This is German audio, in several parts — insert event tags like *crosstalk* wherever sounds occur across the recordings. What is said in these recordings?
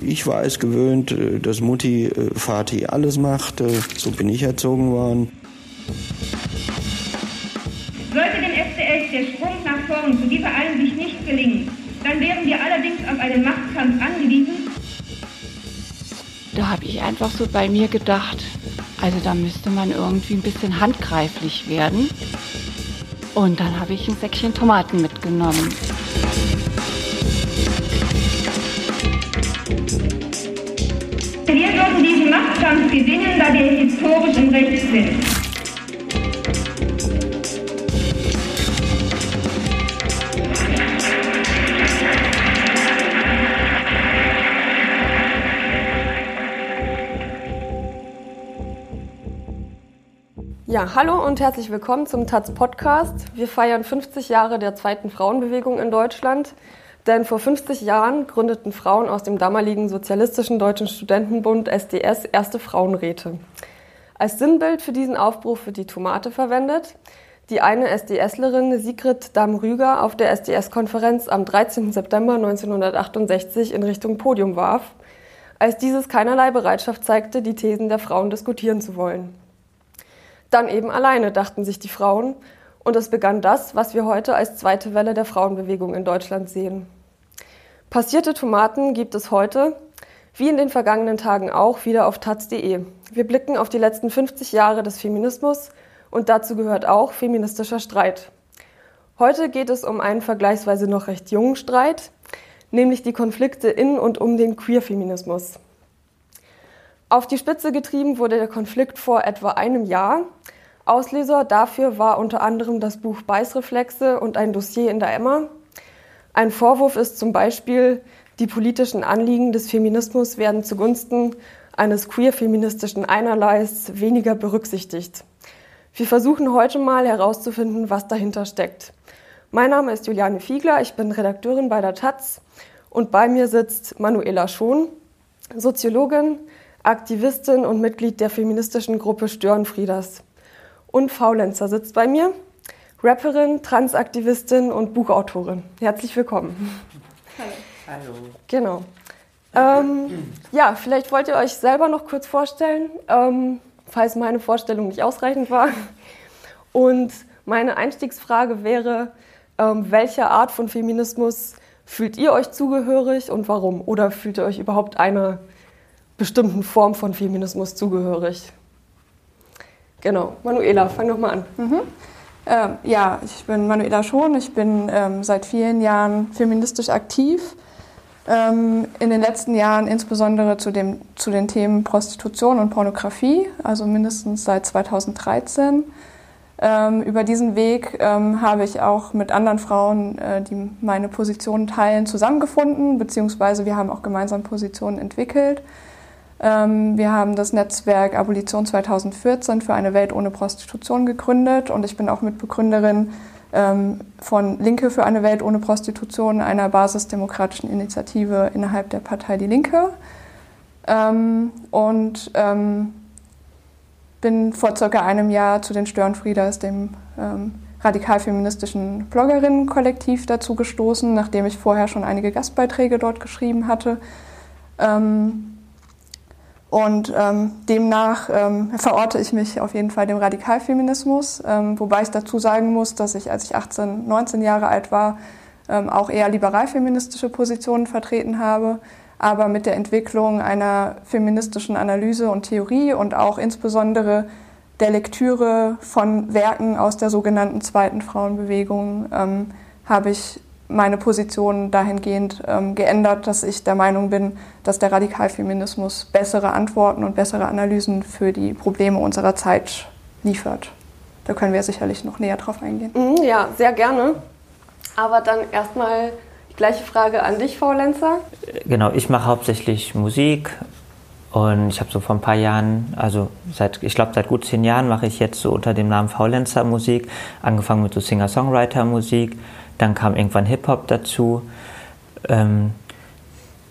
Ich war es gewöhnt, äh, dass Mutti, äh, Vati alles machte. So bin ich erzogen worden. Sollte dem SDS der Sprung nach vorn zu dieser Einsicht nicht gelingen, dann wären wir allerdings auf einen Machtkampf angewiesen. Da habe ich einfach so bei mir gedacht, also da müsste man irgendwie ein bisschen handgreiflich werden. Und dann habe ich ein Säckchen Tomaten mitgenommen. Machtkampf gewinnen, da wir historisch im Recht sind. Ja, hallo und herzlich willkommen zum Taz Podcast. Wir feiern 50 Jahre der zweiten Frauenbewegung in Deutschland. Denn vor 50 Jahren gründeten Frauen aus dem damaligen Sozialistischen Deutschen Studentenbund SDS erste Frauenräte. Als Sinnbild für diesen Aufbruch wird die Tomate verwendet, die eine SDSlerin Sigrid Damm-Rüger auf der SDS-Konferenz am 13. September 1968 in Richtung Podium warf, als dieses keinerlei Bereitschaft zeigte, die Thesen der Frauen diskutieren zu wollen. Dann eben alleine, dachten sich die Frauen, und es begann das, was wir heute als zweite Welle der Frauenbewegung in Deutschland sehen. Passierte Tomaten gibt es heute, wie in den vergangenen Tagen auch, wieder auf taz.de. Wir blicken auf die letzten 50 Jahre des Feminismus und dazu gehört auch feministischer Streit. Heute geht es um einen vergleichsweise noch recht jungen Streit, nämlich die Konflikte in und um den Queerfeminismus. Auf die Spitze getrieben wurde der Konflikt vor etwa einem Jahr. Auslöser dafür war unter anderem das Buch Beißreflexe und ein Dossier in der Emma, ein Vorwurf ist zum Beispiel, die politischen Anliegen des Feminismus werden zugunsten eines queer-feministischen Einerleis weniger berücksichtigt. Wir versuchen heute mal herauszufinden, was dahinter steckt. Mein Name ist Juliane Fiegler, ich bin Redakteurin bei der Taz und bei mir sitzt Manuela Schon, Soziologin, Aktivistin und Mitglied der feministischen Gruppe Störenfrieders. Und Faulenzer sitzt bei mir. Rapperin, Transaktivistin und Buchautorin. Herzlich willkommen. Hallo. Hallo. Genau. Ähm, ja, vielleicht wollt ihr euch selber noch kurz vorstellen, ähm, falls meine Vorstellung nicht ausreichend war. Und meine Einstiegsfrage wäre, ähm, welcher Art von Feminismus fühlt ihr euch zugehörig und warum? Oder fühlt ihr euch überhaupt einer bestimmten Form von Feminismus zugehörig? Genau, Manuela, fang doch mal an. Mhm. Ähm, ja, ich bin Manuela Schon, ich bin ähm, seit vielen Jahren feministisch aktiv. Ähm, in den letzten Jahren insbesondere zu, dem, zu den Themen Prostitution und Pornografie, also mindestens seit 2013. Ähm, über diesen Weg ähm, habe ich auch mit anderen Frauen, äh, die meine Positionen teilen, zusammengefunden, beziehungsweise wir haben auch gemeinsam Positionen entwickelt. Ähm, wir haben das Netzwerk Abolition 2014 für eine Welt ohne Prostitution gegründet und ich bin auch Mitbegründerin ähm, von Linke für eine Welt ohne Prostitution, einer basisdemokratischen Initiative innerhalb der Partei Die Linke. Ähm, und bin vor circa einem Jahr zu den Störenfrieders, dem radikal-feministischen Bloggerinnen-Kollektiv, dazu gestoßen, nachdem ich vorher schon einige Gastbeiträge dort geschrieben hatte. Und ähm, demnach ähm, verorte ich mich auf jeden Fall dem Radikalfeminismus, ähm, wobei ich dazu sagen muss, dass ich, als ich 18, 19 Jahre alt war, ähm, auch eher liberal-feministische Positionen vertreten habe, aber mit der Entwicklung einer feministischen Analyse und Theorie und auch insbesondere der Lektüre von Werken aus der sogenannten zweiten Frauenbewegung ähm, habe ich meine Position dahingehend ähm, geändert, dass ich der Meinung bin, dass der Radikalfeminismus bessere Antworten und bessere Analysen für die Probleme unserer Zeit liefert. Da können wir sicherlich noch näher drauf eingehen. Mhm, ja, sehr gerne. Aber dann erstmal die gleiche Frage an dich, Frau Lenzer. Genau, ich mache hauptsächlich Musik und ich habe so vor ein paar Jahren, also seit, ich glaube seit gut zehn Jahren mache ich jetzt so unter dem Namen Faulenzer Musik, angefangen mit so Singer-Songwriter-Musik dann kam irgendwann Hip-Hop dazu. Ähm,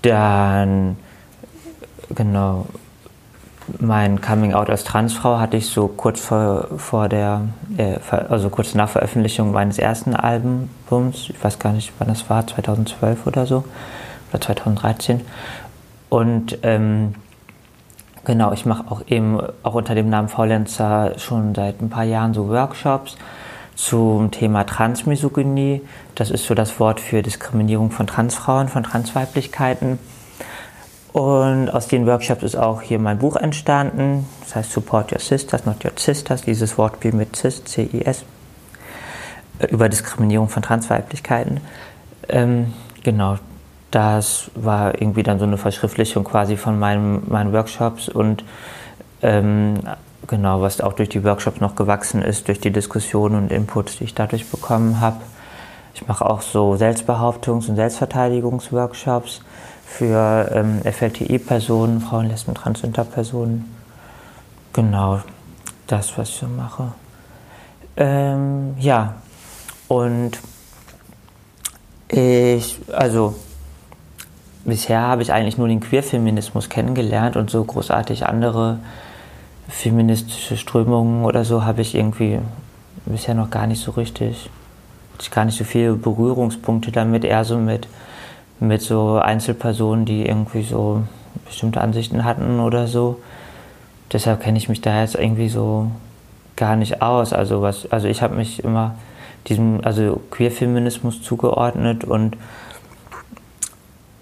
dann, genau, mein Coming Out als Transfrau hatte ich so kurz vor, vor der, äh, also kurz nach Veröffentlichung meines ersten Albums, ich weiß gar nicht, wann das war, 2012 oder so, oder 2013. Und ähm, genau, ich mache auch eben auch unter dem Namen Faulenzer schon seit ein paar Jahren so Workshops zum Thema Transmisogynie. Das ist so das Wort für Diskriminierung von Transfrauen, von Transweiblichkeiten. Und aus den Workshops ist auch hier mein Buch entstanden. Das heißt Support Your Sisters, Not Your Sisters. Dieses Wortspiel mit Cis, C-I-S. Über Diskriminierung von Transweiblichkeiten. Ähm, genau, das war irgendwie dann so eine Verschriftlichung quasi von meinem, meinen Workshops und ähm, genau, was auch durch die Workshops noch gewachsen ist, durch die Diskussionen und Inputs, die ich dadurch bekommen habe. Ich mache auch so Selbstbehauptungs- und Selbstverteidigungsworkshops für ähm, FLTI-Personen, Frauen, Lesben, Transinter-Personen. Genau, das, was ich so mache. Ähm, ja, und ich, also bisher habe ich eigentlich nur den Queerfeminismus kennengelernt und so großartig andere feministische Strömungen oder so habe ich irgendwie bisher noch gar nicht so richtig, ich gar nicht so viele Berührungspunkte damit, eher so mit mit so Einzelpersonen, die irgendwie so bestimmte Ansichten hatten oder so. Deshalb kenne ich mich da jetzt irgendwie so gar nicht aus. Also was, also ich habe mich immer diesem, also Queerfeminismus zugeordnet und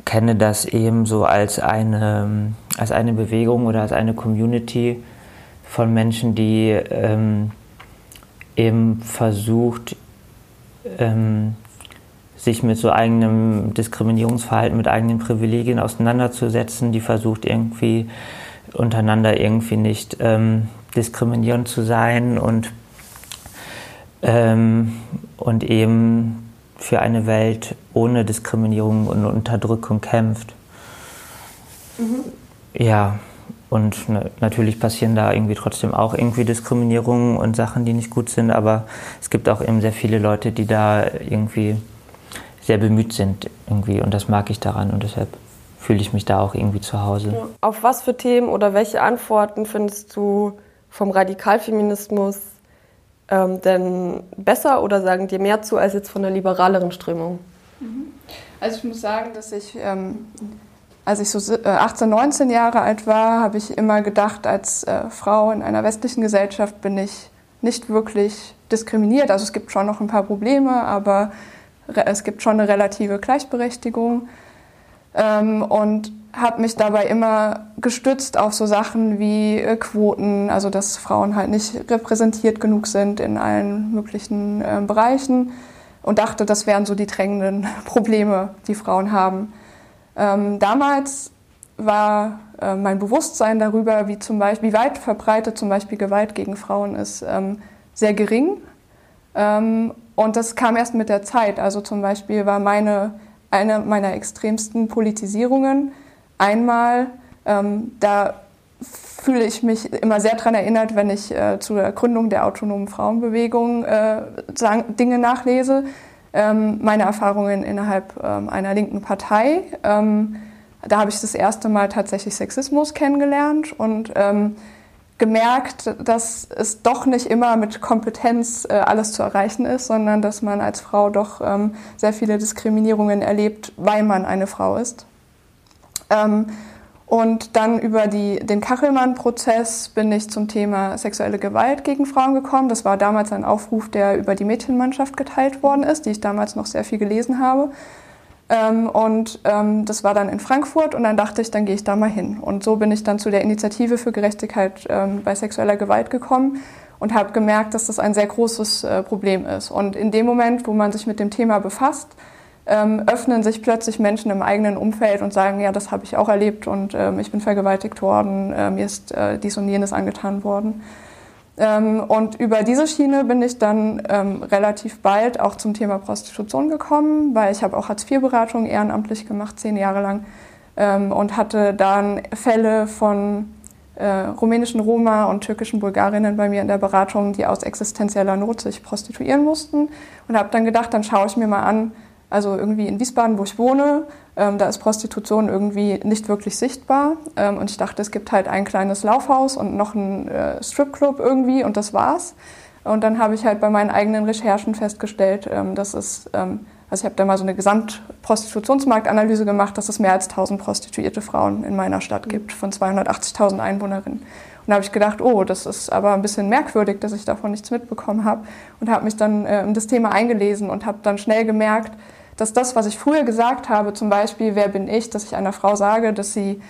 kenne das eben so als eine, als eine Bewegung oder als eine Community von Menschen, die ähm, eben versucht, ähm, sich mit so eigenem Diskriminierungsverhalten, mit eigenen Privilegien auseinanderzusetzen, die versucht irgendwie untereinander irgendwie nicht ähm, diskriminierend zu sein und, ähm, und eben für eine Welt ohne Diskriminierung und Unterdrückung kämpft. Mhm. Ja, und natürlich passieren da irgendwie trotzdem auch irgendwie Diskriminierungen und Sachen, die nicht gut sind, aber es gibt auch eben sehr viele Leute, die da irgendwie sehr bemüht sind irgendwie und das mag ich daran und deshalb fühle ich mich da auch irgendwie zu Hause. Auf was für Themen oder welche Antworten findest du vom Radikalfeminismus ähm, denn besser oder sagen dir mehr zu als jetzt von der liberaleren Strömung? Mhm. Also ich muss sagen, dass ich, ähm, als ich so 18, 19 äh, Jahre alt war, habe ich immer gedacht, als äh, Frau in einer westlichen Gesellschaft bin ich nicht wirklich diskriminiert. Also es gibt schon noch ein paar Probleme, aber es gibt schon eine relative Gleichberechtigung ähm, und habe mich dabei immer gestützt auf so Sachen wie äh, Quoten, also dass Frauen halt nicht repräsentiert genug sind in allen möglichen äh, Bereichen und dachte, das wären so die drängenden *laughs* Probleme, die Frauen haben. Ähm, damals war äh, mein Bewusstsein darüber, wie, zum Beispiel, wie weit verbreitet zum Beispiel Gewalt gegen Frauen ist, ähm, sehr gering. Ähm, und das kam erst mit der Zeit. Also zum Beispiel war meine, eine meiner extremsten Politisierungen einmal, ähm, da fühle ich mich immer sehr daran erinnert, wenn ich äh, zur Gründung der autonomen Frauenbewegung äh, Dinge nachlese. Ähm, meine Erfahrungen innerhalb ähm, einer linken Partei. Ähm, da habe ich das erste Mal tatsächlich Sexismus kennengelernt und gemerkt, dass es doch nicht immer mit Kompetenz äh, alles zu erreichen ist, sondern dass man als Frau doch ähm, sehr viele Diskriminierungen erlebt, weil man eine Frau ist. Ähm, und dann über die, den Kachelmann-Prozess bin ich zum Thema sexuelle Gewalt gegen Frauen gekommen. Das war damals ein Aufruf, der über die Mädchenmannschaft geteilt worden ist, die ich damals noch sehr viel gelesen habe. Ähm, und ähm, das war dann in Frankfurt und dann dachte ich, dann gehe ich da mal hin. Und so bin ich dann zu der Initiative für Gerechtigkeit ähm, bei sexueller Gewalt gekommen und habe gemerkt, dass das ein sehr großes äh, Problem ist. Und in dem Moment, wo man sich mit dem Thema befasst, ähm, öffnen sich plötzlich Menschen im eigenen Umfeld und sagen, ja, das habe ich auch erlebt und ähm, ich bin vergewaltigt worden, äh, mir ist äh, dies und jenes angetan worden. Ähm, und über diese Schiene bin ich dann ähm, relativ bald auch zum Thema Prostitution gekommen, weil ich habe auch Hartz-IV-Beratung ehrenamtlich gemacht, zehn Jahre lang, ähm, und hatte dann Fälle von äh, rumänischen Roma und türkischen Bulgarinnen bei mir in der Beratung, die aus existenzieller Not sich prostituieren mussten. Und habe dann gedacht, dann schaue ich mir mal an, also irgendwie in Wiesbaden, wo ich wohne, ähm, da ist Prostitution irgendwie nicht wirklich sichtbar. Ähm, und ich dachte, es gibt halt ein kleines Laufhaus und noch einen äh, Stripclub irgendwie und das war's. Und dann habe ich halt bei meinen eigenen Recherchen festgestellt, ähm, dass es ähm, Also ich habe da mal so eine Gesamtprostitutionsmarktanalyse gemacht, dass es mehr als 1000 prostituierte Frauen in meiner Stadt gibt, von 280.000 Einwohnerinnen. Und da habe ich gedacht, oh, das ist aber ein bisschen merkwürdig, dass ich davon nichts mitbekommen habe. Und habe mich dann äh, in das Thema eingelesen und habe dann schnell gemerkt, dass das, was ich früher gesagt habe, zum Beispiel, wer bin ich, dass ich einer Frau sage, dass sie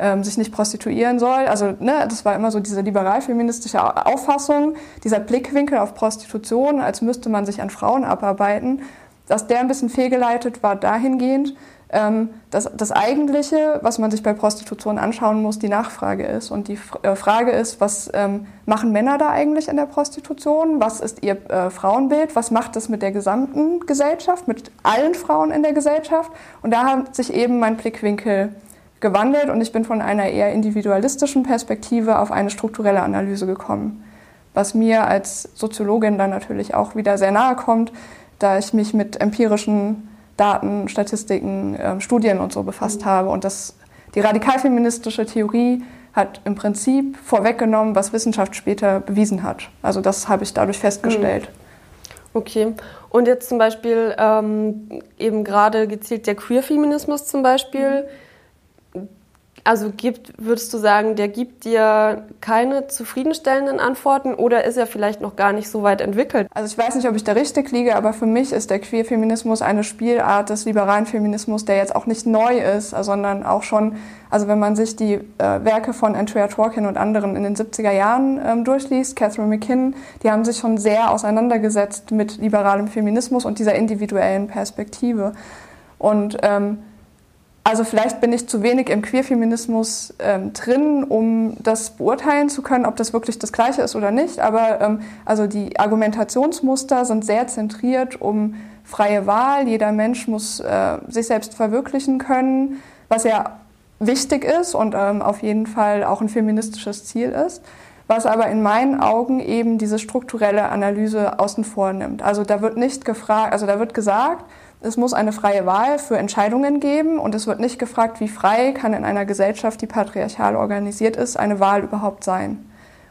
ähm, sich nicht prostituieren soll. Also ne, das war immer so diese liberal-feministische Auffassung, dieser Blickwinkel auf Prostitution, als müsste man sich an Frauen abarbeiten. Dass der ein bisschen fehlgeleitet war dahingehend, dass das Eigentliche, was man sich bei Prostitution anschauen muss, die Nachfrage ist. Und die äh, Frage ist, was ähm, machen Männer da eigentlich in der Prostitution? Was ist ihr äh, Frauenbild? Was macht das mit der gesamten Gesellschaft, mit allen Frauen in der Gesellschaft? Und da hat sich eben mein Blickwinkel gewandelt und ich bin von einer eher individualistischen Perspektive auf eine strukturelle Analyse gekommen. Was mir als Soziologin dann natürlich auch wieder sehr nahe kommt, da ich mich mit empirischen Daten, Statistiken, äh, Studien und so befasst mhm. habe. Und das, die radikalfeministische Theorie hat im Prinzip vorweggenommen, was Wissenschaft später bewiesen hat. Also das habe ich dadurch festgestellt. Mhm. Okay. Und jetzt zum Beispiel ähm, eben gerade gezielt der Queer-Feminismus zum Beispiel. Mhm also gibt, würdest du sagen, der gibt dir keine zufriedenstellenden Antworten oder ist er vielleicht noch gar nicht so weit entwickelt? Also ich weiß nicht, ob ich da richtig liege, aber für mich ist der Queer-Feminismus eine Spielart des liberalen Feminismus, der jetzt auch nicht neu ist, sondern auch schon, also wenn man sich die äh, Werke von Andrea Tworkin und anderen in den 70er Jahren ähm, durchliest, Catherine McKinnon, die haben sich schon sehr auseinandergesetzt mit liberalem Feminismus und dieser individuellen Perspektive. Und ähm, also vielleicht bin ich zu wenig im Queerfeminismus ähm, drin, um das beurteilen zu können, ob das wirklich das Gleiche ist oder nicht. Aber ähm, also die Argumentationsmuster sind sehr zentriert um freie Wahl. Jeder Mensch muss äh, sich selbst verwirklichen können, was ja wichtig ist und ähm, auf jeden Fall auch ein feministisches Ziel ist. Was aber in meinen Augen eben diese strukturelle Analyse außen vor nimmt. Also da wird nicht gefragt, also da wird gesagt, es muss eine freie Wahl für Entscheidungen geben und es wird nicht gefragt, wie frei kann in einer Gesellschaft, die patriarchal organisiert ist, eine Wahl überhaupt sein.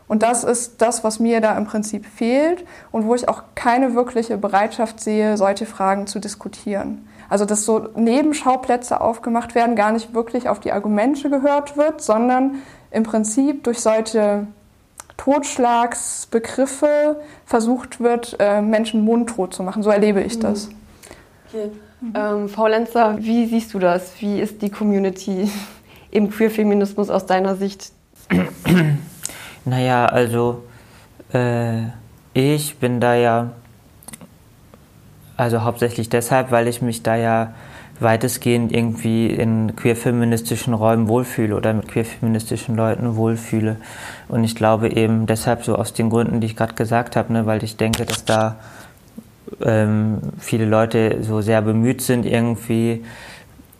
Und das ist das, was mir da im Prinzip fehlt und wo ich auch keine wirkliche Bereitschaft sehe, solche Fragen zu diskutieren. Also dass so Nebenschauplätze aufgemacht werden, gar nicht wirklich auf die Argumente gehört wird, sondern im Prinzip durch solche Totschlagsbegriffe versucht wird, äh, Menschen mundtot zu machen. So erlebe ich das. Okay. Ähm, Frau Lenzer, wie siehst du das? Wie ist die Community *laughs* im Queer-Feminismus aus deiner Sicht? *clears throat* Naja, also äh, ich bin da ja, also hauptsächlich deshalb, weil ich mich da ja weitestgehend irgendwie in queer-feministischen Räumen wohlfühle oder mit queer-feministischen Leuten wohlfühle. Und ich glaube eben deshalb so aus den Gründen, die ich gerade gesagt habe, ne, weil ich denke, dass da ähm, viele Leute so sehr bemüht sind, irgendwie,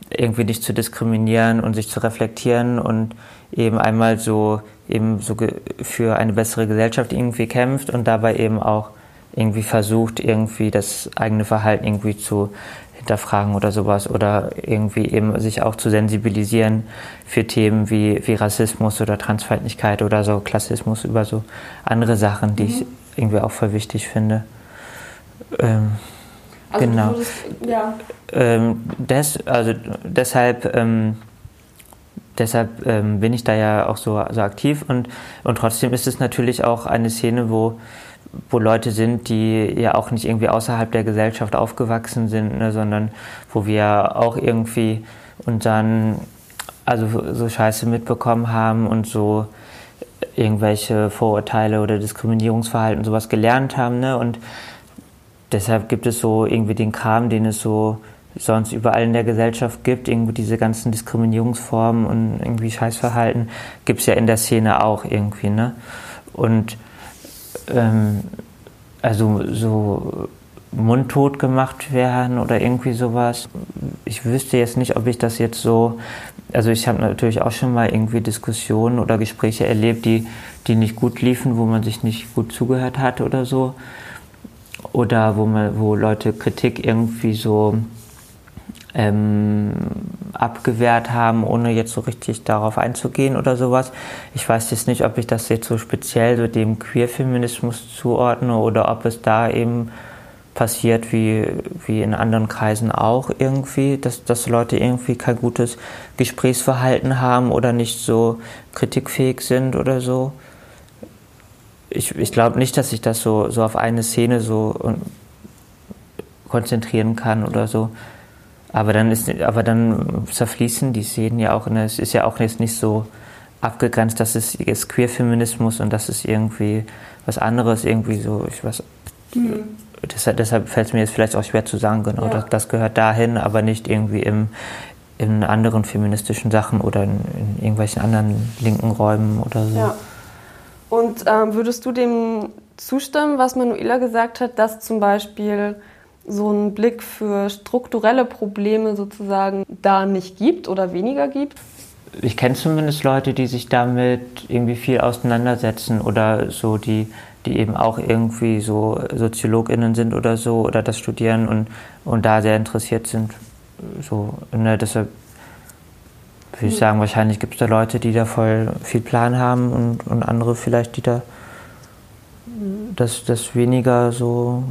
irgendwie nicht zu diskriminieren und sich zu reflektieren und eben einmal so eben so für eine bessere Gesellschaft irgendwie kämpft und dabei eben auch irgendwie versucht, irgendwie das eigene Verhalten irgendwie zu hinterfragen oder sowas oder irgendwie eben sich auch zu sensibilisieren für Themen wie, wie Rassismus oder Transfeindlichkeit oder so Klassismus über so andere Sachen, die mhm. ich irgendwie auch voll wichtig finde. Ähm, also genau. Würdest, ja. Ähm, des, also deshalb, ähm, deshalb ähm, bin ich da ja auch so, so aktiv und, und trotzdem ist es natürlich auch eine Szene, wo, wo Leute sind, die ja auch nicht irgendwie außerhalb der Gesellschaft aufgewachsen sind, ne, sondern wo wir auch irgendwie und dann also so Scheiße mitbekommen haben und so irgendwelche Vorurteile oder Diskriminierungsverhalten sowas gelernt haben, ne? Und deshalb gibt es so irgendwie den Kram, den es so sonst überall in der Gesellschaft gibt, irgendwie diese ganzen Diskriminierungsformen und irgendwie Scheißverhalten, gibt es ja in der Szene auch irgendwie, ne? Und ähm, also so mundtot gemacht werden oder irgendwie sowas. Ich wüsste jetzt nicht, ob ich das jetzt so, also ich habe natürlich auch schon mal irgendwie Diskussionen oder Gespräche erlebt, die, die nicht gut liefen, wo man sich nicht gut zugehört hat oder so oder wo, man, wo Leute Kritik irgendwie so ähm, abgewehrt haben, ohne jetzt so richtig darauf einzugehen oder sowas. Ich weiß jetzt nicht, ob ich das jetzt so speziell so dem Queerfeminismus zuordne oder ob es da eben passiert wie, wie in anderen Kreisen auch irgendwie, dass, dass Leute irgendwie kein gutes Gesprächsverhalten haben oder nicht so kritikfähig sind oder so. Ich, ich glaube nicht, dass ich das so, so auf eine Szene so konzentrieren kann oder so. Aber dann, ist, aber dann zerfließen die Szenen ja auch. Ne? Es ist ja auch jetzt nicht so abgegrenzt, dass es ist Queerfeminismus und das ist irgendwie was anderes, irgendwie so, ich weiß. Mhm. Deshalb, deshalb fällt es mir jetzt vielleicht auch schwer zu sagen, genau, ja. das, das, gehört dahin, aber nicht irgendwie im, in anderen feministischen Sachen oder in, in irgendwelchen anderen linken Räumen oder so. Ja. Und ähm, würdest du dem zustimmen, was Manuela gesagt hat, dass zum Beispiel so ein Blick für strukturelle Probleme sozusagen da nicht gibt oder weniger gibt? Ich kenne zumindest Leute, die sich damit irgendwie viel auseinandersetzen oder so, die, die eben auch irgendwie so SoziologInnen sind oder so oder das studieren und, und da sehr interessiert sind. So, ne, deshalb würde ich hm. sagen, wahrscheinlich gibt es da Leute, die da voll viel Plan haben und, und andere vielleicht, die da das, das weniger so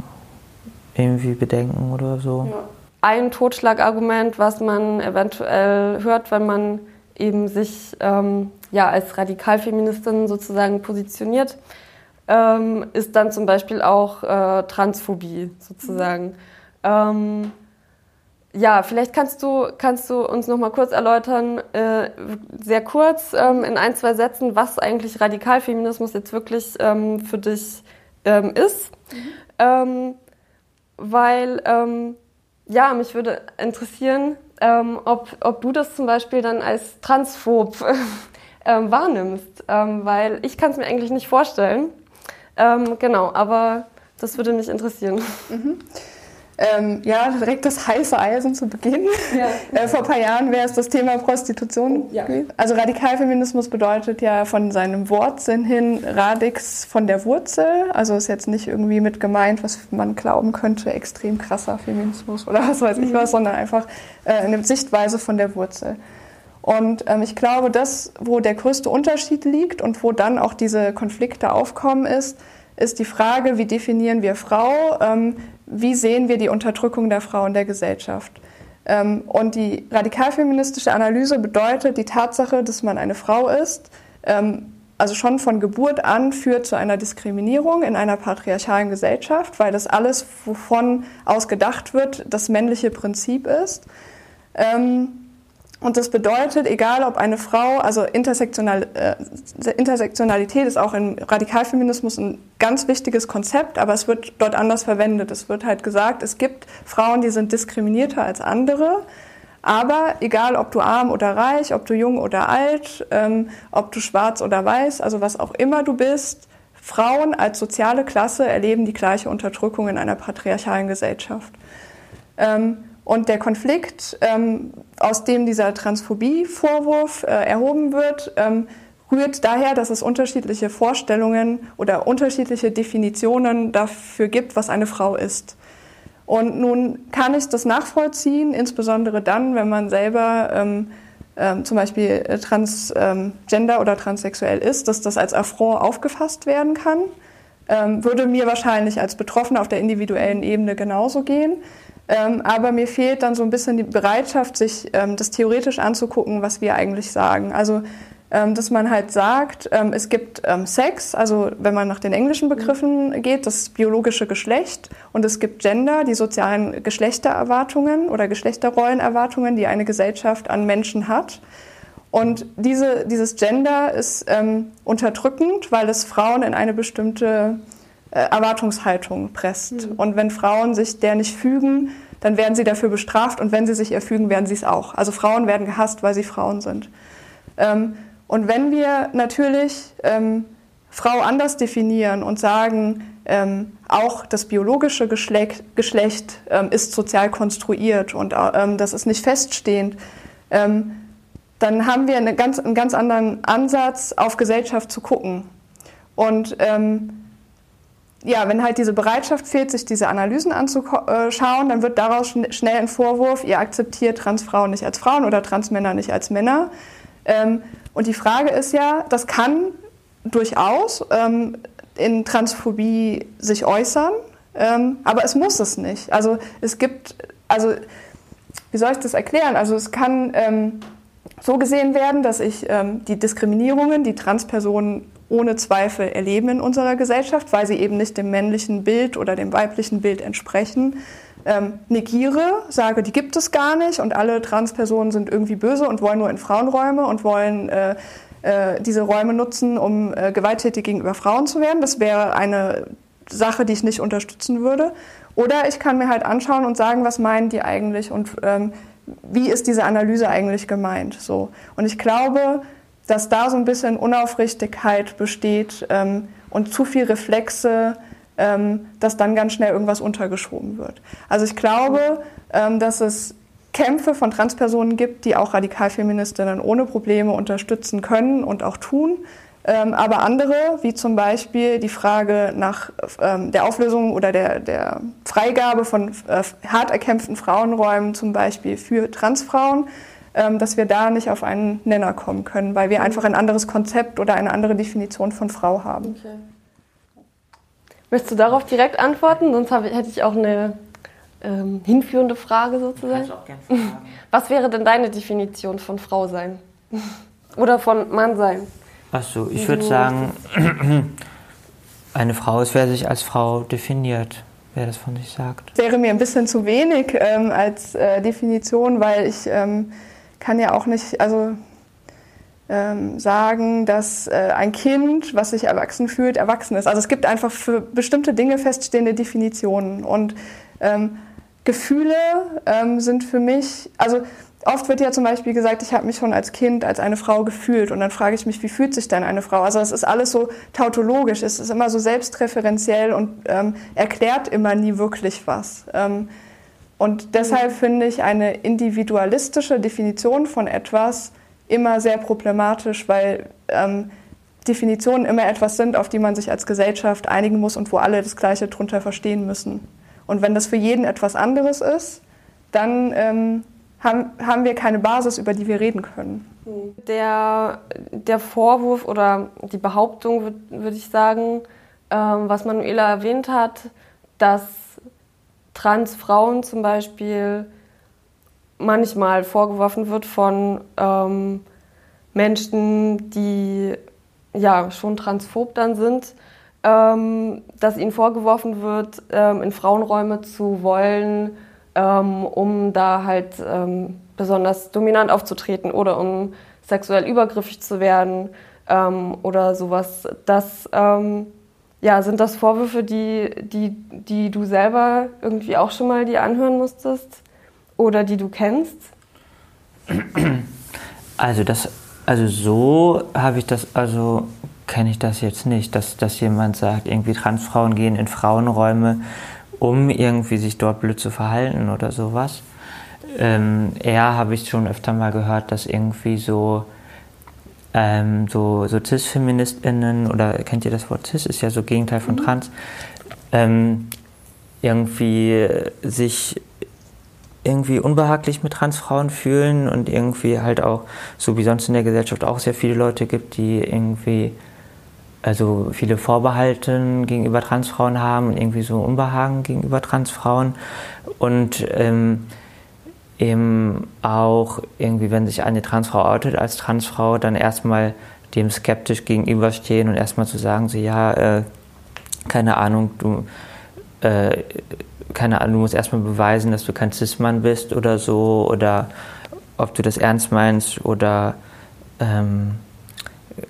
irgendwie bedenken oder so. Ja. Ein Totschlagargument, was man eventuell hört, wenn man eben sich ähm, ja, als Radikalfeministin sozusagen positioniert, ähm, ist dann zum Beispiel auch äh, Transphobie sozusagen. Mhm. Ähm, ja, vielleicht kannst du, kannst du uns noch mal kurz erläutern, äh, sehr kurz ähm, in ein, zwei Sätzen, was eigentlich Radikalfeminismus jetzt wirklich ähm, für dich ähm, ist. Mhm weil ähm, ja, mich würde interessieren, ähm, ob, ob du das zum Beispiel dann als transphob *laughs* ähm, wahrnimmst, ähm, weil ich kann es mir eigentlich nicht vorstellen. Ähm, genau, aber das würde mich interessieren. Mhm. Ähm, ja, direkt das heiße Eisen zu Beginn. Ja. *laughs* äh, vor ein paar Jahren wäre es das Thema Prostitution. Ja. Also Radikalfeminismus bedeutet ja von seinem Wortsinn hin Radix von der Wurzel. Also ist jetzt nicht irgendwie mit gemeint, was man glauben könnte, extrem krasser Feminismus oder was weiß ich was, sondern einfach äh, eine Sichtweise von der Wurzel. Und ähm, ich glaube, das, wo der größte Unterschied liegt und wo dann auch diese Konflikte aufkommen, ist, ist die Frage, wie definieren wir Frau? Ähm, wie sehen wir die Unterdrückung der Frau in der Gesellschaft. Ähm, und die radikalfeministische Analyse bedeutet die Tatsache, dass man eine Frau ist, ähm, also schon von Geburt an führt zu einer Diskriminierung in einer patriarchalen Gesellschaft, weil das alles, wovon aus gedacht wird, das männliche Prinzip ist. Ähm, und das bedeutet, egal ob eine Frau, also Intersektional, äh, Intersektionalität ist auch im Radikalfeminismus ein ganz wichtiges Konzept, aber es wird dort anders verwendet. Es wird halt gesagt, es gibt Frauen, die sind diskriminierter als andere. Aber egal, ob du arm oder reich, ob du jung oder alt, ähm, ob du schwarz oder weiß, also was auch immer du bist, Frauen als soziale Klasse erleben die gleiche Unterdrückung in einer patriarchalen Gesellschaft. Ähm, und der Konflikt, ähm, aus dem dieser Transphobie-Vorwurf äh, erhoben wird, ähm, rührt daher, dass es unterschiedliche Vorstellungen oder unterschiedliche Definitionen dafür gibt, was eine Frau ist. Und nun kann ich das nachvollziehen, insbesondere dann, wenn man selber ähm, ähm, zum Beispiel äh, transgender ähm, oder transsexuell ist, dass das als Affront aufgefasst werden kann. Ähm, würde mir wahrscheinlich als Betroffene auf der individuellen Ebene genauso gehen. Ähm, aber mir fehlt dann so ein bisschen die Bereitschaft, sich ähm, das theoretisch anzugucken, was wir eigentlich sagen. Also, ähm, dass man halt sagt, ähm, es gibt ähm, Sex, also wenn man nach den englischen Begriffen geht, das biologische Geschlecht und es gibt Gender, die sozialen Geschlechtererwartungen oder Geschlechterrollenerwartungen, die eine Gesellschaft an Menschen hat. Und diese, dieses Gender ist ähm, unterdrückend, weil es Frauen in eine bestimmte Erwartungshaltung presst. Mhm. Und wenn Frauen sich der nicht fügen, dann werden sie dafür bestraft und wenn sie sich erfügen, werden sie es auch. Also Frauen werden gehasst, weil sie Frauen sind. Ähm, und wenn wir natürlich ähm, Frau anders definieren und sagen, ähm, auch das biologische Geschlecht, Geschlecht ähm, ist sozial konstruiert und ähm, das ist nicht feststehend, ähm, dann haben wir eine ganz, einen ganz anderen Ansatz, auf Gesellschaft zu gucken. Und ähm, ja, wenn halt diese Bereitschaft fehlt, sich diese Analysen anzuschauen, dann wird daraus schnell ein Vorwurf, ihr akzeptiert Transfrauen nicht als Frauen oder Transmänner nicht als Männer. Ähm, und die Frage ist ja, das kann durchaus ähm, in Transphobie sich äußern. Ähm, aber es muss es nicht. Also es gibt, also wie soll ich das erklären? Also es kann so gesehen werden, dass ich die Diskriminierungen, die Transpersonen ohne Zweifel erleben in unserer Gesellschaft, weil sie eben nicht dem männlichen Bild oder dem weiblichen Bild entsprechen, ähm, negiere, sage, die gibt es gar nicht und alle Transpersonen sind irgendwie böse und wollen nur in Frauenräume und wollen äh, äh, diese Räume nutzen, um äh, gewalttätig gegenüber Frauen zu werden. Das wäre eine Sache, die ich nicht unterstützen würde. Oder ich kann mir halt anschauen und sagen, was meinen die eigentlich und ähm, wie ist diese Analyse eigentlich gemeint. So. Und ich glaube, dass da so ein bisschen Unaufrichtigkeit besteht ähm, und zu viel Reflexe, ähm, dass dann ganz schnell irgendwas untergeschoben wird. Also ich glaube, ähm, dass es Kämpfe von Transpersonen gibt, die auch Radikalfeministinnen ohne Probleme unterstützen können und auch tun. Ähm, aber andere, wie zum Beispiel die Frage nach ähm, der Auflösung oder der, der Freigabe von äh, hart erkämpften Frauenräumen, zum Beispiel für Transfrauen, dass wir da nicht auf einen Nenner kommen können, weil wir einfach ein anderes Konzept oder eine andere Definition von Frau haben. Okay. Möchtest du darauf direkt antworten? Sonst ich, hätte ich auch eine ähm, hinführende Frage sozusagen. Ich auch gerne fragen. *laughs* Was wäre denn deine Definition von Frau sein? *laughs* Oder von Mann sein? Achso, ich würde sagen, *clears throat* eine Frau ist, wer sich als Frau definiert, wer das von sich sagt. Wäre mir ein bisschen zu wenig ähm, als äh, Definition, weil ich ähm, kann ja auch nicht, also ähm, sagen, dass äh, ein Kind, was sich erwachsen fühlt, erwachsen ist. Also es gibt einfach für bestimmte Dinge feststehende Definitionen und ähm, Gefühle ähm, sind für mich, also Oft wird ja zum Beispiel gesagt, ich habe mich schon als Kind als eine Frau gefühlt und dann frage ich mich, wie fühlt sich denn eine Frau? Also es ist alles so tautologisch, es ist immer so selbstreferenziell und ähm, erklärt immer nie wirklich was. Ähm, und deshalb finde ich eine individualistische Definition von etwas immer sehr problematisch, weil ähm, Definitionen immer etwas sind, auf die man sich als Gesellschaft einigen muss und wo alle das Gleiche drunter verstehen müssen. Und wenn das für jeden etwas anderes ist, dann ähm, haben, haben wir keine Basis, über die wir reden können. Der, der Vorwurf oder die Behauptung, würde würd ich sagen, ähm, was Manuela erwähnt hat, dass Transfrauen zum Beispiel manchmal vorgeworfen wird von ähm, Menschen, die ja schon transphob dann sind, ähm, dass ihnen vorgeworfen wird, ähm, in Frauenräume zu wollen, ähm, um da halt ähm, besonders dominant aufzutreten oder um sexuell übergriffig zu werden ähm, oder sowas. Das ja, sind das Vorwürfe, die, die, die du selber irgendwie auch schon mal dir anhören musstest oder die du kennst? Also das, also so habe ich das, also kenne ich das jetzt nicht, dass, dass jemand sagt, irgendwie Transfrauen gehen in Frauenräume um irgendwie sich dort blöd zu verhalten oder sowas. Ähm, eher habe ich schon öfter mal gehört, dass irgendwie so, ähm, so, so Cis-FeministInnen oder kennt ihr das Wort Cis, ist ja so Gegenteil von mhm. Trans, ähm, irgendwie sich irgendwie unbehaglich mit Transfrauen fühlen und irgendwie halt auch, so wie sonst in der Gesellschaft auch sehr viele Leute gibt, die irgendwie also viele Vorbehalte gegenüber Transfrauen haben und irgendwie so Unbehagen gegenüber Transfrauen. Und ähm, eben auch irgendwie, wenn sich eine Transfrau outet als Transfrau, dann erstmal dem skeptisch gegenüberstehen und erstmal zu sagen, so ja, äh, keine Ahnung, du, äh, keine Ahnung, du musst erstmal beweisen, dass du kein Cis-Mann bist oder so oder ob du das ernst meinst oder ähm,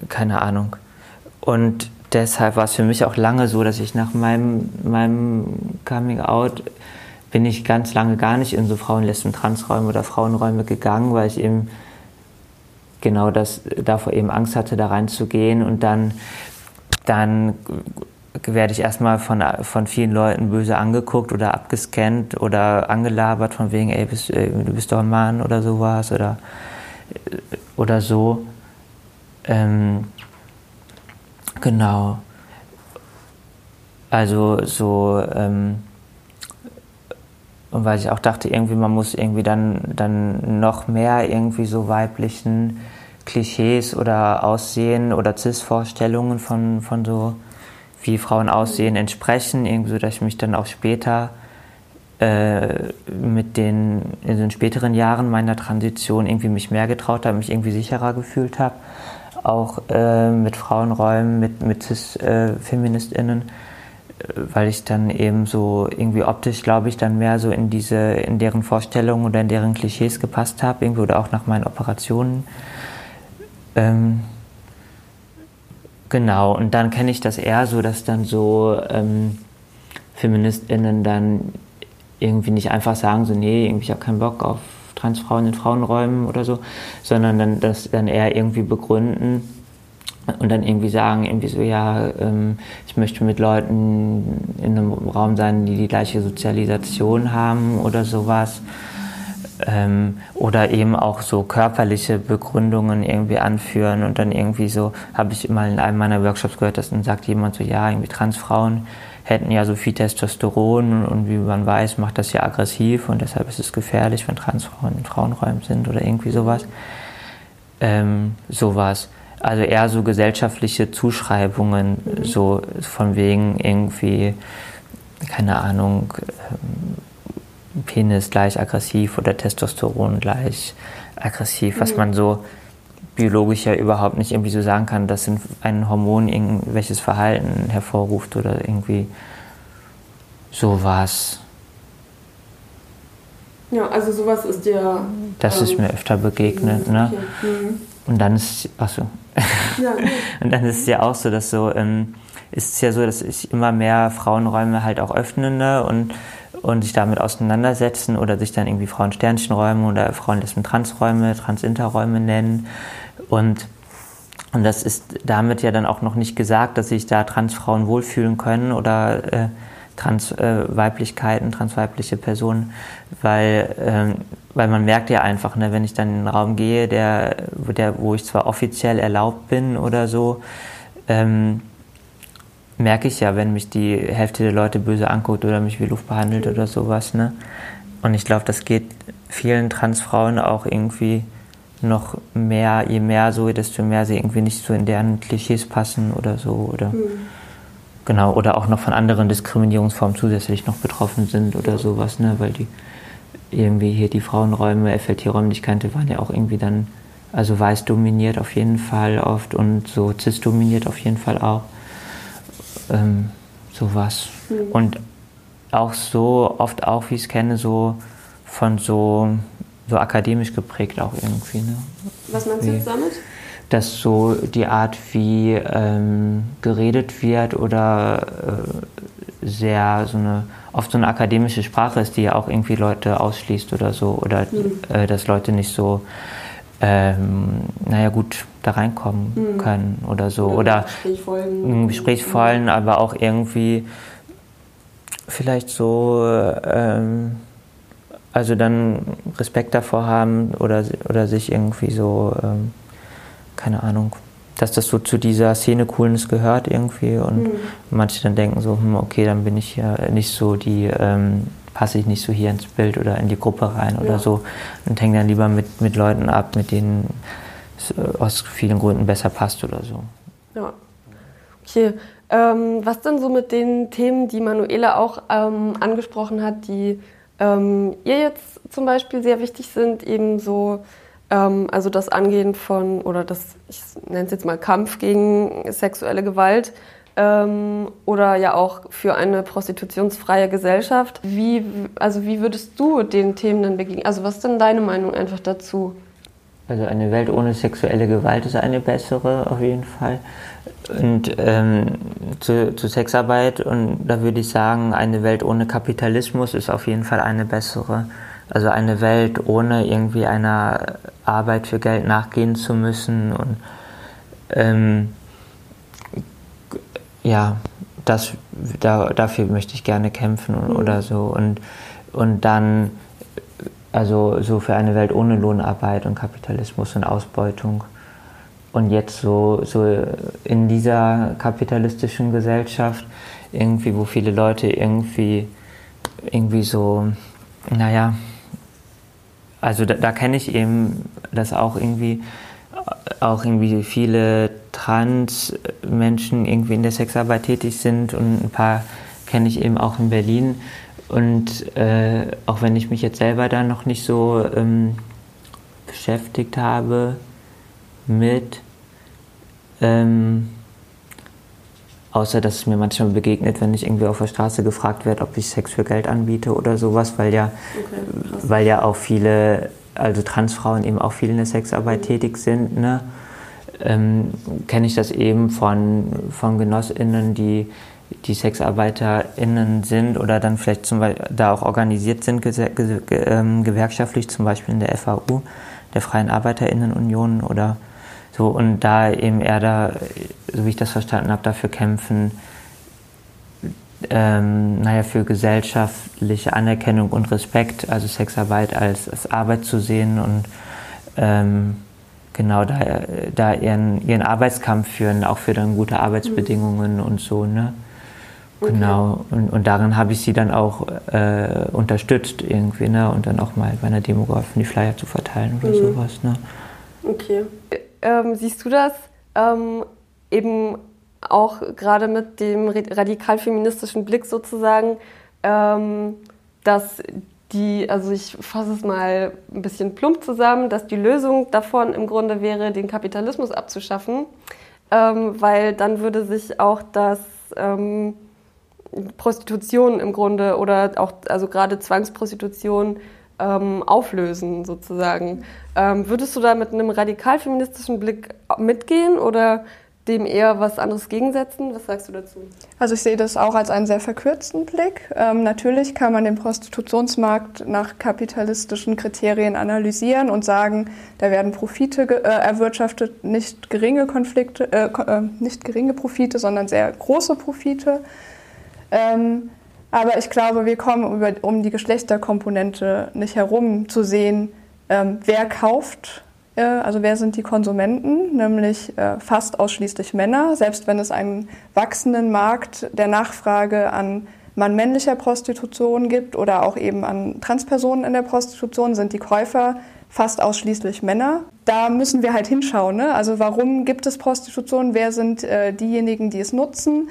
keine Ahnung. Und deshalb war es für mich auch lange so, dass ich nach meinem, meinem Coming Out bin ich ganz lange gar nicht in so Frauen, Lesben, Transräume oder Frauenräume gegangen, weil ich eben genau das davor eben Angst hatte, da reinzugehen und dann, dann werde ich erstmal von, von vielen Leuten böse angeguckt oder abgescannt oder angelabert von wegen, ey, bist, ey, du bist doch ein Mann oder sowas oder, oder so. Ähm, Genau. Also so, ähm, und weil ich auch dachte, irgendwie man muss irgendwie dann, dann noch mehr irgendwie so weiblichen Klischees oder Aussehen oder Cis-Vorstellungen von, von so wie Frauen aussehen, entsprechen, irgendwie so, dass ich mich dann auch später äh, mit den, in den späteren Jahren meiner Transition irgendwie mich mehr getraut habe, mich irgendwie sicherer gefühlt habe. Auch äh, mit Frauenräumen, mit, mit Cis-FeministInnen, äh, weil ich dann eben so irgendwie optisch, glaube ich, dann mehr so in diese, in deren Vorstellungen oder in deren Klischees gepasst habe, irgendwie oder auch nach meinen Operationen. Ähm, genau, und dann kenne ich das eher so, dass dann so ähm, FeministInnen dann irgendwie nicht einfach sagen, so, nee, irgendwie ich habe keinen Bock auf Transfrauen in Frauenräumen oder so, sondern dann das dann eher irgendwie begründen und dann irgendwie sagen, irgendwie so, ja, ähm, ich möchte mit Leuten in einem Raum sein, die die gleiche Sozialisation haben oder sowas. Ähm, oder eben auch so körperliche Begründungen irgendwie anführen und dann irgendwie so, habe ich mal in einem meiner Workshops gehört, dass dann sagt jemand so, ja, irgendwie Transfrauen hätten ja so viel Testosteron und wie man weiß, macht das ja aggressiv und deshalb ist es gefährlich, wenn Transfrauen in Frauenräumen sind oder irgendwie sowas. Ähm, sowas. Also eher so gesellschaftliche Zuschreibungen, mhm. so von wegen irgendwie, keine Ahnung, ähm, Penis gleich aggressiv oder Testosteron gleich aggressiv, mhm. was man so biologisch ja überhaupt nicht irgendwie so sagen kann, dass ein Hormon irgendwelches Verhalten hervorruft oder irgendwie sowas. Ja, also sowas ist dir. Das ähm, ist mir öfter begegnet, ne? Mhm. Und dann ist, achso. Ja, nee. *laughs* Und dann ist es ja auch so, dass so, ähm, ist es ja so, dass ich immer mehr Frauenräume halt auch öffne ne? und und sich damit auseinandersetzen oder sich dann irgendwie Frauen-Sternchenräume oder Frauen-Lesben-Transräume, Transinterräume nennen. Und, und das ist damit ja dann auch noch nicht gesagt, dass sich da Transfrauen wohlfühlen können oder äh, Transweiblichkeiten, äh, transweibliche Personen, weil, ähm, weil man merkt ja einfach, ne, wenn ich dann in einen Raum gehe, der, der, wo ich zwar offiziell erlaubt bin oder so, ähm, merke ich ja, wenn mich die Hälfte der Leute böse anguckt oder mich wie Luft behandelt oder sowas. Ne? Und ich glaube, das geht vielen Transfrauen auch irgendwie noch mehr, je mehr so, desto mehr sie irgendwie nicht so in deren Klischees passen oder so. Oder mhm. Genau, oder auch noch von anderen Diskriminierungsformen zusätzlich noch betroffen sind oder sowas, ne? Weil die irgendwie hier die Frauenräume, FLT-Räume, die ich kannte, waren ja auch irgendwie dann, also weiß dominiert auf jeden Fall oft und so cis dominiert auf jeden Fall auch ähm, sowas. Mhm. Und auch so, oft auch, wie ich es kenne, so von so, so akademisch geprägt auch irgendwie. Ne? Was meinst du jetzt damit? Dass so die Art, wie ähm, geredet wird oder äh, sehr so eine, oft so eine akademische Sprache ist, die ja auch irgendwie Leute ausschließt oder so. Oder mhm. äh, dass Leute nicht so ähm, naja gut, da reinkommen mhm. können oder so. Oder, oder Gespräch. Gespräch folgen, aber auch irgendwie vielleicht so, ähm, also dann Respekt davor haben oder, oder sich irgendwie so, ähm, keine Ahnung, dass das so zu dieser Szene Coolness gehört irgendwie und mhm. manche dann denken so, hm, okay, dann bin ich ja nicht so die ähm, passe ich nicht so hier ins Bild oder in die Gruppe rein ja. oder so und hänge dann lieber mit, mit Leuten ab, mit denen es äh, aus vielen Gründen besser passt oder so. Ja. Okay. Ähm, was denn so mit den Themen, die Manuela auch ähm, angesprochen hat, die ähm, ihr jetzt zum Beispiel sehr wichtig sind, eben so, also das Angehen von, oder das, ich nenne es jetzt mal Kampf gegen sexuelle Gewalt, ähm, oder ja auch für eine prostitutionsfreie Gesellschaft. Wie, also wie würdest du den Themen dann begegnen? Also was ist denn deine Meinung einfach dazu? Also eine Welt ohne sexuelle Gewalt ist eine bessere auf jeden Fall. Und ähm, zu, zu, Sexarbeit, und da würde ich sagen, eine Welt ohne Kapitalismus ist auf jeden Fall eine bessere. Also eine Welt ohne irgendwie einer Arbeit für Geld nachgehen zu müssen und ähm, ja, das, da, dafür möchte ich gerne kämpfen mhm. oder so. Und, und dann, also so für eine Welt ohne Lohnarbeit und Kapitalismus und Ausbeutung. Und jetzt so, so in dieser kapitalistischen Gesellschaft, irgendwie, wo viele Leute irgendwie, irgendwie so, naja, also da, da kenne ich eben das auch irgendwie auch irgendwie viele Trans-Menschen irgendwie in der Sexarbeit tätig sind und ein paar kenne ich eben auch in Berlin. Und äh, auch wenn ich mich jetzt selber da noch nicht so ähm, beschäftigt habe mit, ähm, außer dass es mir manchmal begegnet, wenn ich irgendwie auf der Straße gefragt werde, ob ich Sex für Geld anbiete oder sowas, weil ja, okay, weil ja auch viele, also Transfrauen eben auch viel in der Sexarbeit mhm. tätig sind, ne? ähm, kenne ich das eben von, von GenossInnen, die die SexarbeiterInnen sind oder dann vielleicht zum Beispiel da auch organisiert sind, ähm, gewerkschaftlich, zum Beispiel in der FAU, der Freien ArbeiterInnenunion oder so, und da eben eher da, so wie ich das verstanden habe, dafür kämpfen, ähm, naja, für gesellschaftliche Anerkennung und Respekt, also Sexarbeit als, als Arbeit zu sehen und ähm, genau da, da ihren, ihren Arbeitskampf führen, auch für dann gute Arbeitsbedingungen mhm. und so, ne? Okay. Genau, und, und darin habe ich sie dann auch äh, unterstützt irgendwie, ne? Und dann auch mal bei einer Demo geholfen, die Flyer zu verteilen oder mhm. sowas, ne? Okay. Ähm, siehst du das ähm, eben auch gerade mit dem radikal-feministischen Blick sozusagen, ähm, dass die, also ich fasse es mal ein bisschen plump zusammen, dass die Lösung davon im Grunde wäre, den Kapitalismus abzuschaffen, ähm, weil dann würde sich auch das ähm, Prostitution im Grunde oder auch also gerade Zwangsprostitution ähm, auflösen sozusagen. Ähm, würdest du da mit einem radikal feministischen Blick mitgehen oder dem eher was anderes gegensetzen? Was sagst du dazu? Also ich sehe das auch als einen sehr verkürzten Blick. Ähm, natürlich kann man den Prostitutionsmarkt nach kapitalistischen Kriterien analysieren und sagen, da werden Profite äh, erwirtschaftet, nicht geringe Konflikte, äh, äh, nicht geringe Profite, sondern sehr große Profite. Ähm, aber ich glaube, wir kommen über, um die Geschlechterkomponente nicht herum zu sehen, ähm, wer kauft, äh, also wer sind die Konsumenten, nämlich äh, fast ausschließlich Männer, selbst wenn es einen wachsenden Markt der Nachfrage an mann-männlicher Prostitution gibt oder auch eben an Transpersonen in der Prostitution, sind die Käufer fast ausschließlich Männer. Da müssen wir halt hinschauen. Ne? Also warum gibt es Prostitution? Wer sind äh, diejenigen, die es nutzen?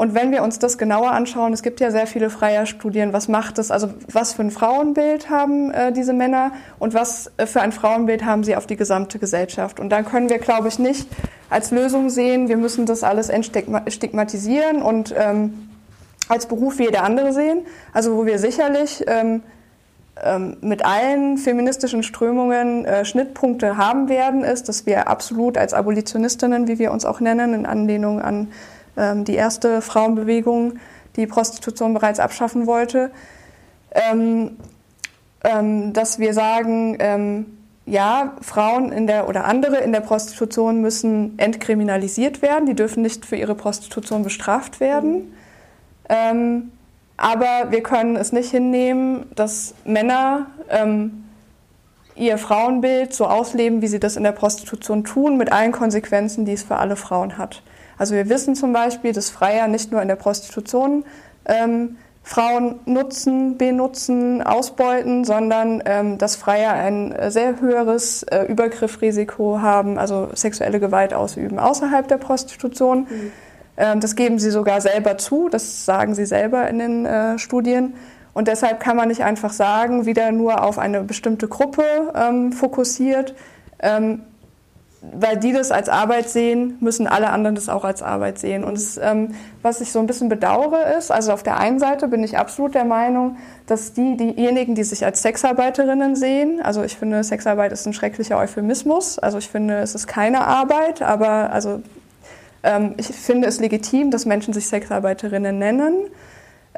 Und wenn wir uns das genauer anschauen, es gibt ja sehr viele Freierstudien, was macht es, also was für ein Frauenbild haben äh, diese Männer und was äh, für ein Frauenbild haben sie auf die gesamte Gesellschaft. Und dann können wir, glaube ich, nicht als Lösung sehen, wir müssen das alles entstigmatisieren und ähm, als Beruf wie jeder andere sehen. Also wo wir sicherlich ähm, ähm, mit allen feministischen Strömungen äh, Schnittpunkte haben werden, ist, dass wir absolut als Abolitionistinnen, wie wir uns auch nennen, in Anlehnung an die erste Frauenbewegung, die Prostitution bereits abschaffen wollte, ähm, ähm, dass wir sagen, ja, Frauen in der oder andere in der Prostitution müssen entkriminalisiert werden, die dürfen nicht für ihre Prostitution bestraft werden. Ähm, aber wir können es nicht hinnehmen, dass Männer ähm, ihr Frauenbild so ausleben, wie sie das in der Prostitution tun, mit allen Konsequenzen, die es für alle Frauen hat. Also wir wissen zum Beispiel, dass Freier nicht nur in der Prostitution ähm, Frauen nutzen, benutzen, ausbeuten, sondern ähm, dass Freier ein sehr höheres äh, Übergriffrisiko haben, also sexuelle Gewalt ausüben außerhalb der Prostitution. Mhm. Ähm, das geben sie sogar selber zu, das sagen sie selber in den äh, Studien. Und deshalb kann man nicht einfach sagen, wieder nur auf eine bestimmte Gruppe ähm, fokussiert. Ähm, weil die das als Arbeit sehen, müssen alle anderen das auch als Arbeit sehen. Und das, ähm, was ich so ein bisschen bedauere ist, also auf der einen Seite bin ich absolut der Meinung, dass die, diejenigen, die sich als Sexarbeiterinnen sehen, also ich finde, Sexarbeit ist ein schrecklicher Euphemismus, also ich finde, es ist keine Arbeit, aber also ähm, ich finde es legitim, dass Menschen sich Sexarbeiterinnen nennen.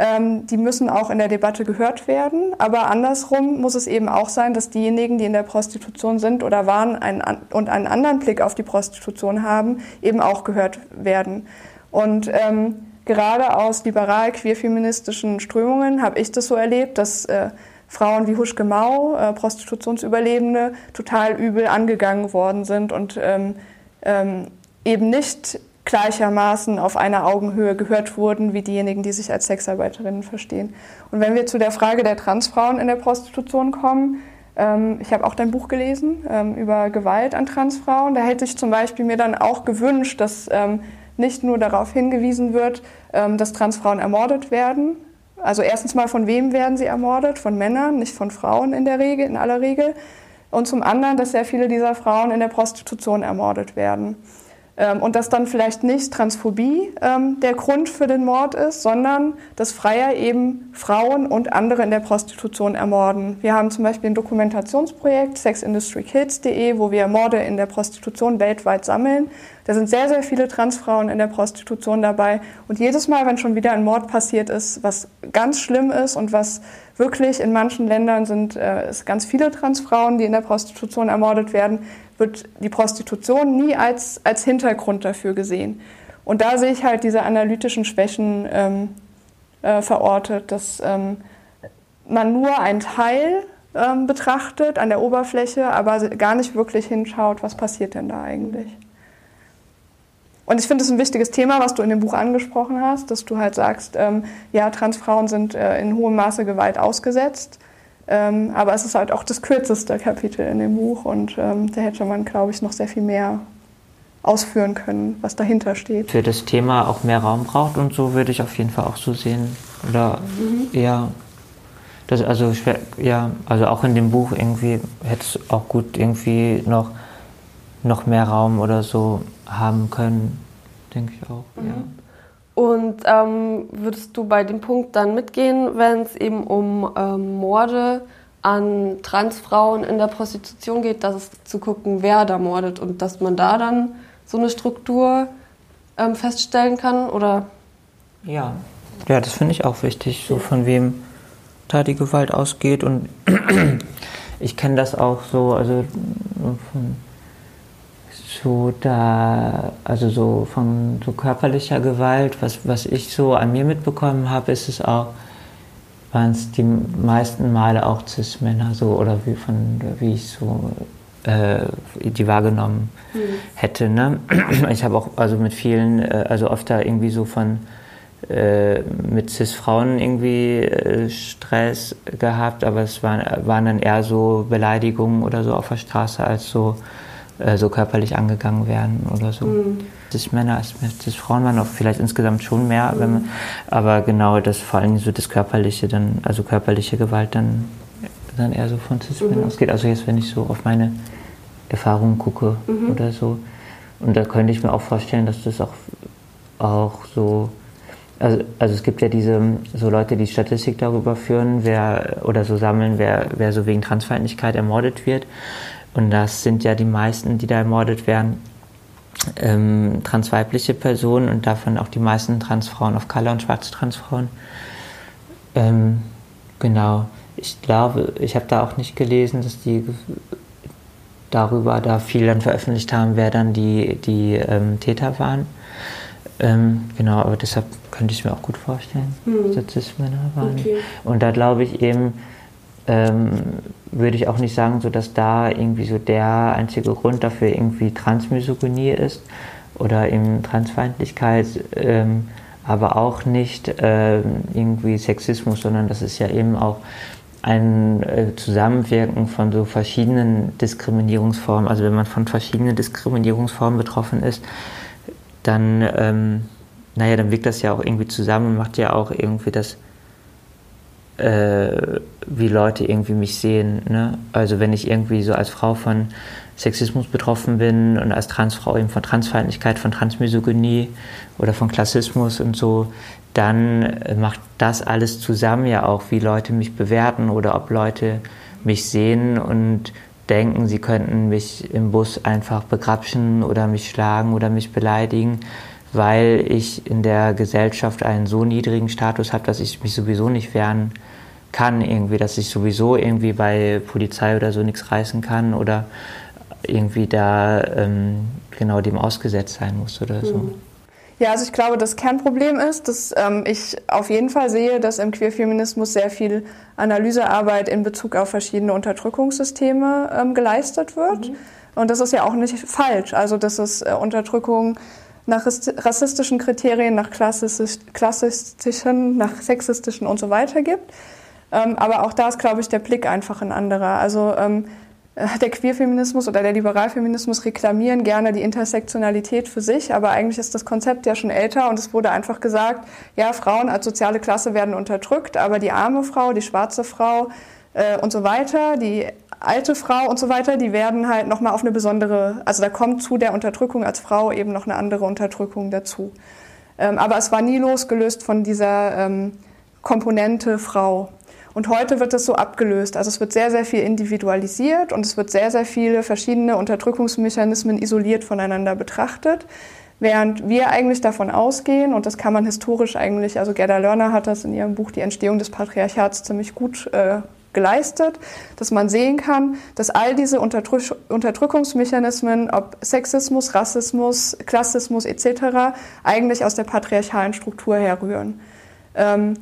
Ähm, die müssen auch in der Debatte gehört werden. Aber andersrum muss es eben auch sein, dass diejenigen, die in der Prostitution sind oder waren einen, und einen anderen Blick auf die Prostitution haben, eben auch gehört werden. Und ähm, gerade aus liberal-queer-feministischen Strömungen habe ich das so erlebt, dass äh, Frauen wie Huschke Mau, äh, Prostitutionsüberlebende, total übel angegangen worden sind und ähm, ähm, eben nicht gleichermaßen auf einer Augenhöhe gehört wurden wie diejenigen, die sich als Sexarbeiterinnen verstehen. Und wenn wir zu der Frage der Transfrauen in der Prostitution kommen, Ähm, ich habe auch dein Buch gelesen ähm, über Gewalt an Transfrauen. Da hätte ich zum Beispiel mir dann auch gewünscht, dass ähm, nicht nur darauf hingewiesen wird, ähm, dass Transfrauen ermordet werden. Also erstens mal, von wem werden sie ermordet? Von Männern, nicht von Frauen in der Regel, in aller Regel. Und zum anderen, dass sehr viele dieser Frauen in der Prostitution ermordet werden. Ähm, und dass dann vielleicht nicht Transphobie ähm, der Grund für den Mord ist, sondern dass Freier eben Frauen und andere in der Prostitution ermorden. Wir haben zum Beispiel ein Dokumentationsprojekt, sexindustrykids.de, wo wir Morde in der Prostitution weltweit sammeln. Da sind sehr, sehr viele Transfrauen in der Prostitution dabei. Und jedes Mal, wenn schon wieder ein Mord passiert ist, was ganz schlimm ist und was wirklich in manchen Ländern sind äh, es ganz viele Transfrauen, die in der Prostitution ermordet werden, wird die Prostitution nie als, als Hintergrund dafür gesehen. Und da sehe ich halt diese analytischen Schwächen ähm, äh, verortet, dass ähm, man nur einen Teil ähm, betrachtet an der Oberfläche, aber gar nicht wirklich hinschaut, was passiert denn da eigentlich. Und ich finde es ein wichtiges Thema, was du in dem Buch angesprochen hast, dass du halt sagst, ähm, ja, Transfrauen sind äh, in hohem Maße Gewalt ausgesetzt. Ähm, aber es ist halt auch das kürzeste Kapitel in dem Buch und ähm, da hätte man, glaube ich, noch sehr viel mehr ausführen können, was dahinter steht. Für das Thema auch mehr Raum braucht und so würde ich auf jeden Fall auch so sehen. Oder mhm. eher, das, also, ja, also auch in dem Buch irgendwie hätte es auch gut irgendwie noch, noch mehr Raum oder so haben können, denke ich auch. Mhm. Ja. Und ähm, würdest du bei dem Punkt dann mitgehen, wenn es eben um ähm, Morde an Transfrauen in der Prostitution geht, dass es zu gucken, wer da mordet und dass man da dann so eine Struktur ähm, feststellen kann? Oder? Ja, ja, das finde ich auch wichtig, so von wem da die Gewalt ausgeht. Und *clears throat* ich kenne das auch so, also von so da, also so von so körperlicher Gewalt, was, was ich so an mir mitbekommen habe, ist es auch, waren es die meisten Male auch Cis-Männer so oder wie von wie ich so äh, die wahrgenommen mhm. hätte. Ne? Ich habe auch also mit vielen, äh, also oft da irgendwie so von äh, mit Cis-Frauen irgendwie äh, Stress gehabt, aber es waren, waren dann eher so Beleidigungen oder so auf der Straße als so äh, so körperlich angegangen werden oder so. Mhm. Das Männer das Frauen waren auch vielleicht insgesamt schon mehr, mhm. man, aber genau das vor allem so das körperliche dann, also körperliche Gewalt dann, dann eher so von Cis-Männern mhm. ausgeht. Also jetzt, wenn ich so auf meine Erfahrungen gucke mhm. oder so. Und da könnte ich mir auch vorstellen, dass das auch, auch so also, also, es gibt ja diese so Leute, die Statistik darüber führen, wer oder so sammeln, wer, wer so wegen Transfeindlichkeit ermordet wird. Und das sind ja die meisten, die da ermordet werden, ähm, transweibliche Personen und davon auch die meisten Transfrauen auf Color und schwarze Transfrauen. Ähm, genau. Ich glaube, ich habe da auch nicht gelesen, dass die darüber da viel dann veröffentlicht haben, wer dann die, die ähm, Täter waren. Ähm, genau, aber deshalb könnte ich es mir auch gut vorstellen, hm. dass das Männer waren. Okay. Und da glaube ich eben, ähm, würde ich auch nicht sagen, so dass da irgendwie so der einzige Grund dafür irgendwie Transmisogynie ist oder eben Transfeindlichkeit, ähm, aber auch nicht ähm, irgendwie Sexismus, sondern das ist ja eben auch ein äh, Zusammenwirken von so verschiedenen Diskriminierungsformen. Also wenn man von verschiedenen Diskriminierungsformen betroffen ist, dann, ähm, naja, dann wirkt das ja auch irgendwie zusammen und macht ja auch irgendwie das äh, wie Leute irgendwie mich sehen. Ne? Also wenn ich irgendwie so als Frau von Sexismus betroffen bin und als Transfrau eben von Transfeindlichkeit, von Transmisogynie oder von Klassismus und so, dann macht das alles zusammen ja auch, wie Leute mich bewerten oder ob Leute mich sehen und denken, sie könnten mich im Bus einfach begrapschen oder mich schlagen oder mich beleidigen, weil ich in der Gesellschaft einen so niedrigen Status habe, dass ich mich sowieso nicht wehren kann, irgendwie, dass ich sowieso irgendwie bei Polizei oder so nichts reißen kann oder irgendwie da ähm, genau dem ausgesetzt sein muss oder so. Mhm. Ja, also ich glaube, das Kernproblem ist, dass ähm, ich auf jeden Fall sehe, dass im Queerfeminismus sehr viel Analysearbeit in Bezug auf verschiedene Unterdrückungssysteme ähm, geleistet wird. Mhm. Und das ist ja auch nicht falsch. Also, dass es äh, Unterdrückung nach rassistischen Kriterien, nach klassistischen, nach sexistischen und so weiter gibt. Ähm, aber auch da ist, glaube ich, der Blick einfach ein anderer. Also ähm, äh, der Queerfeminismus oder der Liberalfeminismus reklamieren gerne die Intersektionalität für sich, aber eigentlich ist das Konzept ja schon älter und es wurde einfach gesagt, ja, Frauen als soziale Klasse werden unterdrückt, aber die arme Frau, die schwarze Frau äh, und so weiter, die alte Frau und so weiter, die werden halt nochmal auf eine besondere, also da kommt zu der Unterdrückung als Frau eben noch eine andere Unterdrückung dazu. Ähm, aber es war nie losgelöst von dieser ähm, Komponente Frau. Und heute wird das so abgelöst. Also es wird sehr, sehr viel individualisiert und es wird sehr, sehr viele verschiedene Unterdrückungsmechanismen isoliert voneinander betrachtet. Während wir eigentlich davon ausgehen, und das kann man historisch eigentlich, also Gerda Lerner hat das in ihrem Buch Die Entstehung des Patriarchats ziemlich gut äh, geleistet, dass man sehen kann, dass all diese Unterdrück Unterdrückungsmechanismen, ob Sexismus, Rassismus, Klassismus etc., eigentlich aus der patriarchalen Struktur herrühren. Ähm,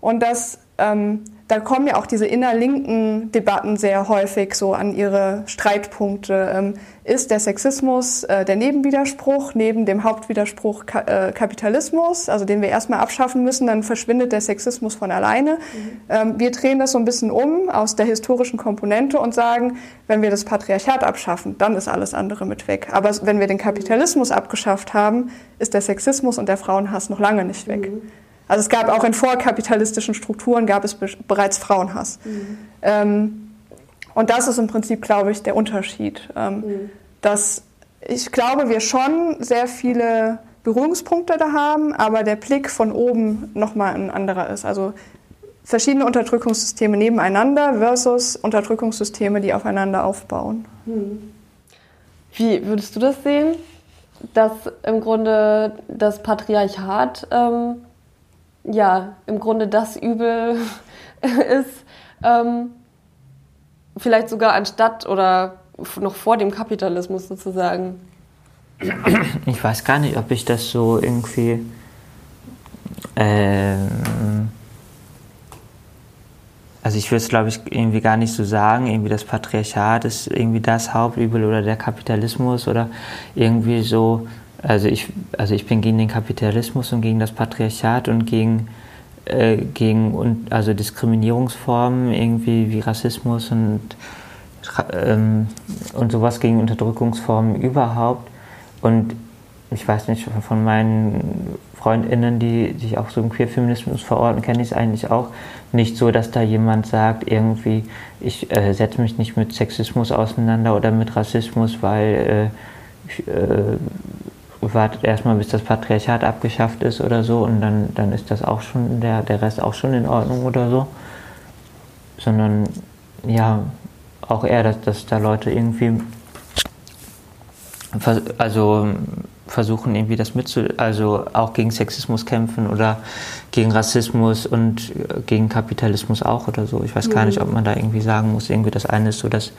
und dass ähm, da kommen ja auch diese innerlinken Debatten sehr häufig so an ihre Streitpunkte. Ähm, ist der Sexismus äh, der Nebenwiderspruch neben dem Hauptwiderspruch äh, Kapitalismus, also den wir erstmal abschaffen müssen, dann verschwindet der Sexismus von alleine. Mhm. Ähm, wir drehen das so ein bisschen um aus der historischen Komponente und sagen, wenn wir das Patriarchat abschaffen, dann ist alles andere mit weg. Aber wenn wir den Kapitalismus abgeschafft haben, ist der Sexismus und der Frauenhass noch lange nicht weg. Mhm. Also es gab auch in vorkapitalistischen Strukturen gab es bereits Frauenhass. Mhm. Ähm, und das ist im Prinzip, glaube ich, der Unterschied. Ähm, mhm. Dass ich glaube, wir schon sehr viele Berührungspunkte da haben, aber der Blick von oben nochmal ein anderer ist. Also verschiedene Unterdrückungssysteme nebeneinander versus Unterdrückungssysteme, die aufeinander aufbauen. Mhm. Wie würdest du das sehen, dass im Grunde das Patriarchat ähm, ja im Grunde das Übel *laughs* ist, ähm, vielleicht sogar anstatt oder noch vor dem Kapitalismus sozusagen. Ich weiß gar nicht, ob ich das so irgendwie. Ähm, also ich würde es, glaube ich, irgendwie gar nicht so sagen, irgendwie das Patriarchat ist irgendwie das Hauptübel oder der Kapitalismus oder irgendwie so also ich, also ich bin gegen den Kapitalismus und gegen das Patriarchat und gegen, äh, gegen und, also Diskriminierungsformen irgendwie wie Rassismus und, ähm, und sowas gegen Unterdrückungsformen überhaupt. Und ich weiß nicht, von meinen FreundInnen, die sich auch so im Queerfeminismus verorten, kenne ich es eigentlich auch nicht so, dass da jemand sagt, irgendwie, ich äh, setze mich nicht mit Sexismus auseinander oder mit Rassismus, weil äh, ich, äh, wartet erstmal, bis das Patriarchat abgeschafft ist oder so und dann, dann ist das auch schon, der, der Rest auch schon in Ordnung oder so. Sondern ja, auch eher, dass, dass da Leute irgendwie also versuchen irgendwie das mitzu, also auch gegen Sexismus kämpfen oder gegen Rassismus und gegen Kapitalismus auch oder so. Ich weiß gar nicht, ob man da irgendwie sagen muss, irgendwie das eine ist so das,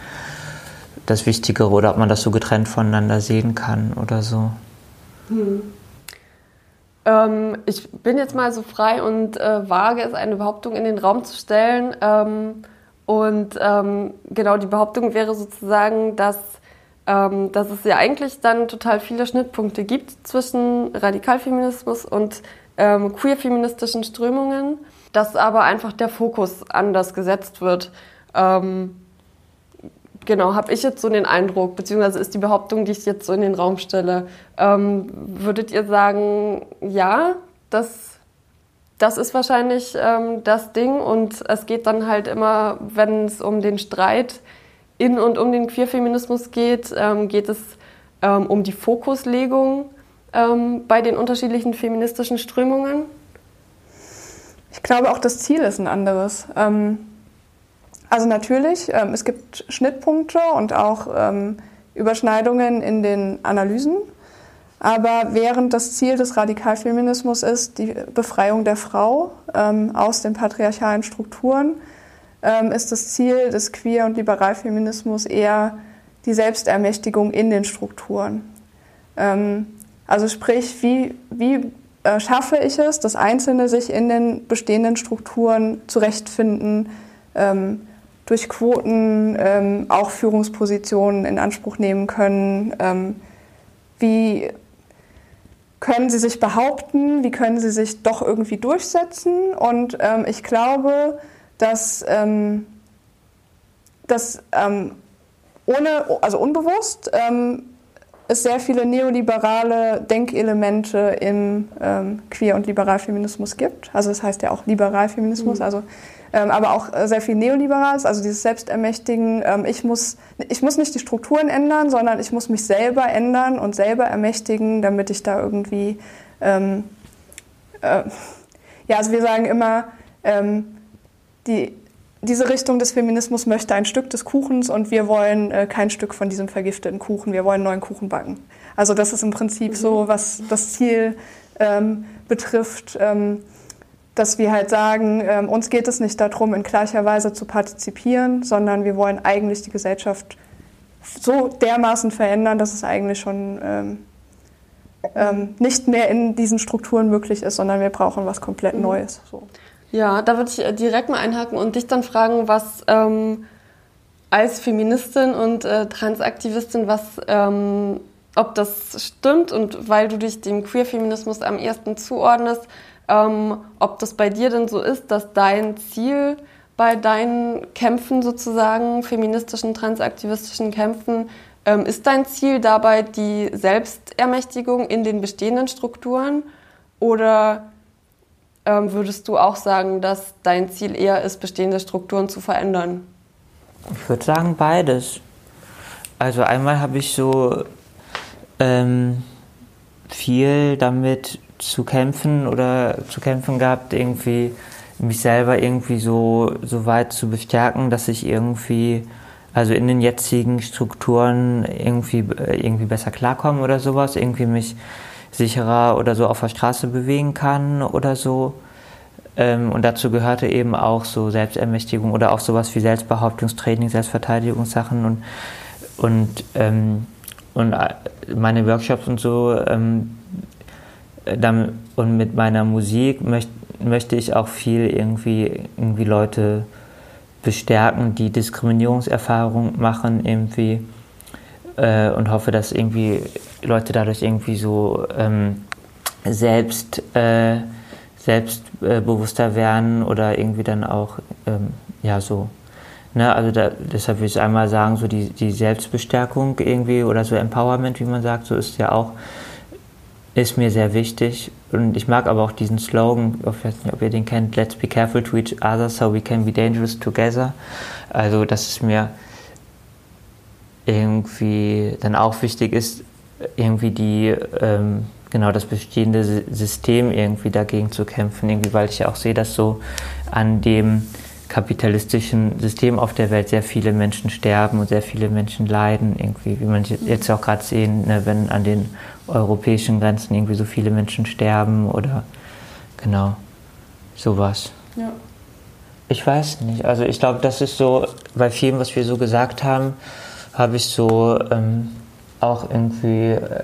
das Wichtigere oder ob man das so getrennt voneinander sehen kann oder so. Hm. Ähm, ich bin jetzt mal so frei und äh, wage es, eine Behauptung in den Raum zu stellen. Ähm, und ähm, genau die Behauptung wäre sozusagen, dass, ähm, dass es ja eigentlich dann total viele Schnittpunkte gibt zwischen Radikalfeminismus und ähm, queerfeministischen Strömungen, dass aber einfach der Fokus anders gesetzt wird. Ähm, Genau, habe ich jetzt so den Eindruck, beziehungsweise ist die Behauptung, die ich jetzt so in den Raum stelle. Ähm, würdet ihr sagen, ja, das, das ist wahrscheinlich ähm, das Ding und es geht dann halt immer, wenn es um den Streit in und um den Queerfeminismus geht, ähm, geht es ähm, um die Fokuslegung ähm, bei den unterschiedlichen feministischen Strömungen? Ich glaube, auch das Ziel ist ein anderes. Ähm, also natürlich, ähm, es gibt Schnittpunkte und auch ähm, Überschneidungen in den Analysen. Aber während das Ziel des Radikalfeminismus ist, die Befreiung der Frau ähm, aus den patriarchalen Strukturen, ähm, ist das Ziel des Queer- und Liberalfeminismus eher die Selbstermächtigung in den Strukturen. Ähm, also sprich, wie, wie äh, schaffe ich es, dass Einzelne sich in den bestehenden Strukturen zurechtfinden, ähm, durch Quoten ähm, auch Führungspositionen in Anspruch nehmen können. Ähm, wie können sie sich behaupten? Wie können sie sich doch irgendwie durchsetzen? Und ähm, ich glaube, dass, ähm, dass ähm, ohne, also unbewusst ähm, es sehr viele neoliberale Denkelemente im ähm, Queer- und Liberalfeminismus gibt. Also das heißt ja auch Liberalfeminismus, mhm. also aber auch sehr viel Neoliberales, also dieses Selbstermächtigen. Ähm, ich, muss, ich muss nicht die Strukturen ändern, sondern ich muss mich selber ändern und selber ermächtigen, damit ich da irgendwie, ähm, äh, ja, also wir sagen immer, ähm, die, diese Richtung des Feminismus möchte ein Stück des Kuchens und wir wollen äh, kein Stück von diesem vergifteten Kuchen. Wir wollen neuen Kuchen backen. Also das ist im Prinzip mhm. so, was das Ziel ähm, betrifft, ähm, dass wir halt sagen, ähm, uns geht es nicht darum, in gleicher Weise zu partizipieren, sondern wir wollen eigentlich die Gesellschaft so dermaßen verändern, dass es eigentlich schon ähm, ähm, nicht mehr in diesen Strukturen möglich ist, sondern wir brauchen was komplett mhm. Neues. So. Ja, da würde ich äh, direkt mal einhaken und dich dann fragen, was ähm, als Feministin und äh, Transaktivistin, was, ähm, ob das stimmt und weil du dich dem Queer-Feminismus am ersten zuordnest, ähm, ob das bei dir denn so ist, dass dein Ziel bei deinen Kämpfen sozusagen, feministischen, transaktivistischen Kämpfen, ähm, ist dein Ziel dabei die Selbstermächtigung in den bestehenden Strukturen oder ähm, würdest du auch sagen, dass dein Ziel eher ist, bestehende Strukturen zu verändern? Ich würde sagen beides. Also einmal habe ich so ähm, viel damit zu kämpfen oder zu kämpfen gehabt, irgendwie mich selber irgendwie so, so weit zu bestärken, dass ich irgendwie, also in den jetzigen Strukturen irgendwie, irgendwie besser klarkomme oder sowas, irgendwie mich sicherer oder so auf der Straße bewegen kann oder so. Ähm, und dazu gehörte eben auch so Selbstermächtigung oder auch sowas wie Selbstbehauptungstraining, Selbstverteidigungssachen und, und, ähm, und äh, meine Workshops und so. Ähm, und mit meiner Musik möcht, möchte ich auch viel irgendwie, irgendwie Leute bestärken, die Diskriminierungserfahrungen machen irgendwie äh, und hoffe, dass irgendwie Leute dadurch irgendwie so ähm, selbst äh, selbstbewusster werden oder irgendwie dann auch ähm, ja so ne also da, deshalb will ich einmal sagen so die, die Selbstbestärkung irgendwie oder so Empowerment wie man sagt so ist ja auch ist mir sehr wichtig. Und ich mag aber auch diesen Slogan ich weiß nicht ob ihr den kennt let's be careful to each other so we can be dangerous together. Also dass es mir irgendwie dann auch wichtig ist irgendwie die ähm, genau das bestehende System irgendwie dagegen zu kämpfen, irgendwie, weil ich ja auch sehe, dass so an dem kapitalistischen System auf der Welt sehr viele Menschen sterben und sehr viele Menschen leiden, irgendwie, wie man jetzt auch gerade sehen, ne, wenn an den europäischen Grenzen irgendwie so viele Menschen sterben oder genau sowas. Ja. Ich weiß nicht. Also ich glaube, das ist so, bei vielem, was wir so gesagt haben, habe ich so ähm, auch irgendwie äh,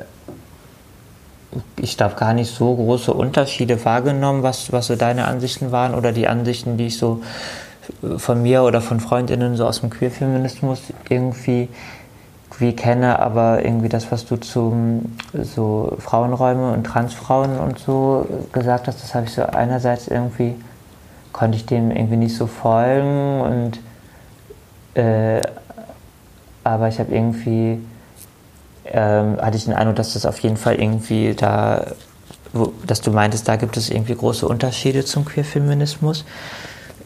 ich glaube, gar nicht so große Unterschiede wahrgenommen, was, was so deine Ansichten waren oder die Ansichten, die ich so von mir oder von Freundinnen so aus dem Queerfeminismus irgendwie wie kenne, aber irgendwie das, was du zu so Frauenräume und Transfrauen und so gesagt hast, das habe ich so einerseits irgendwie, konnte ich dem irgendwie nicht so folgen und äh, aber ich habe irgendwie ähm, hatte ich den Eindruck, dass das auf jeden Fall irgendwie da, wo, dass du meintest, da gibt es irgendwie große Unterschiede zum Queerfeminismus.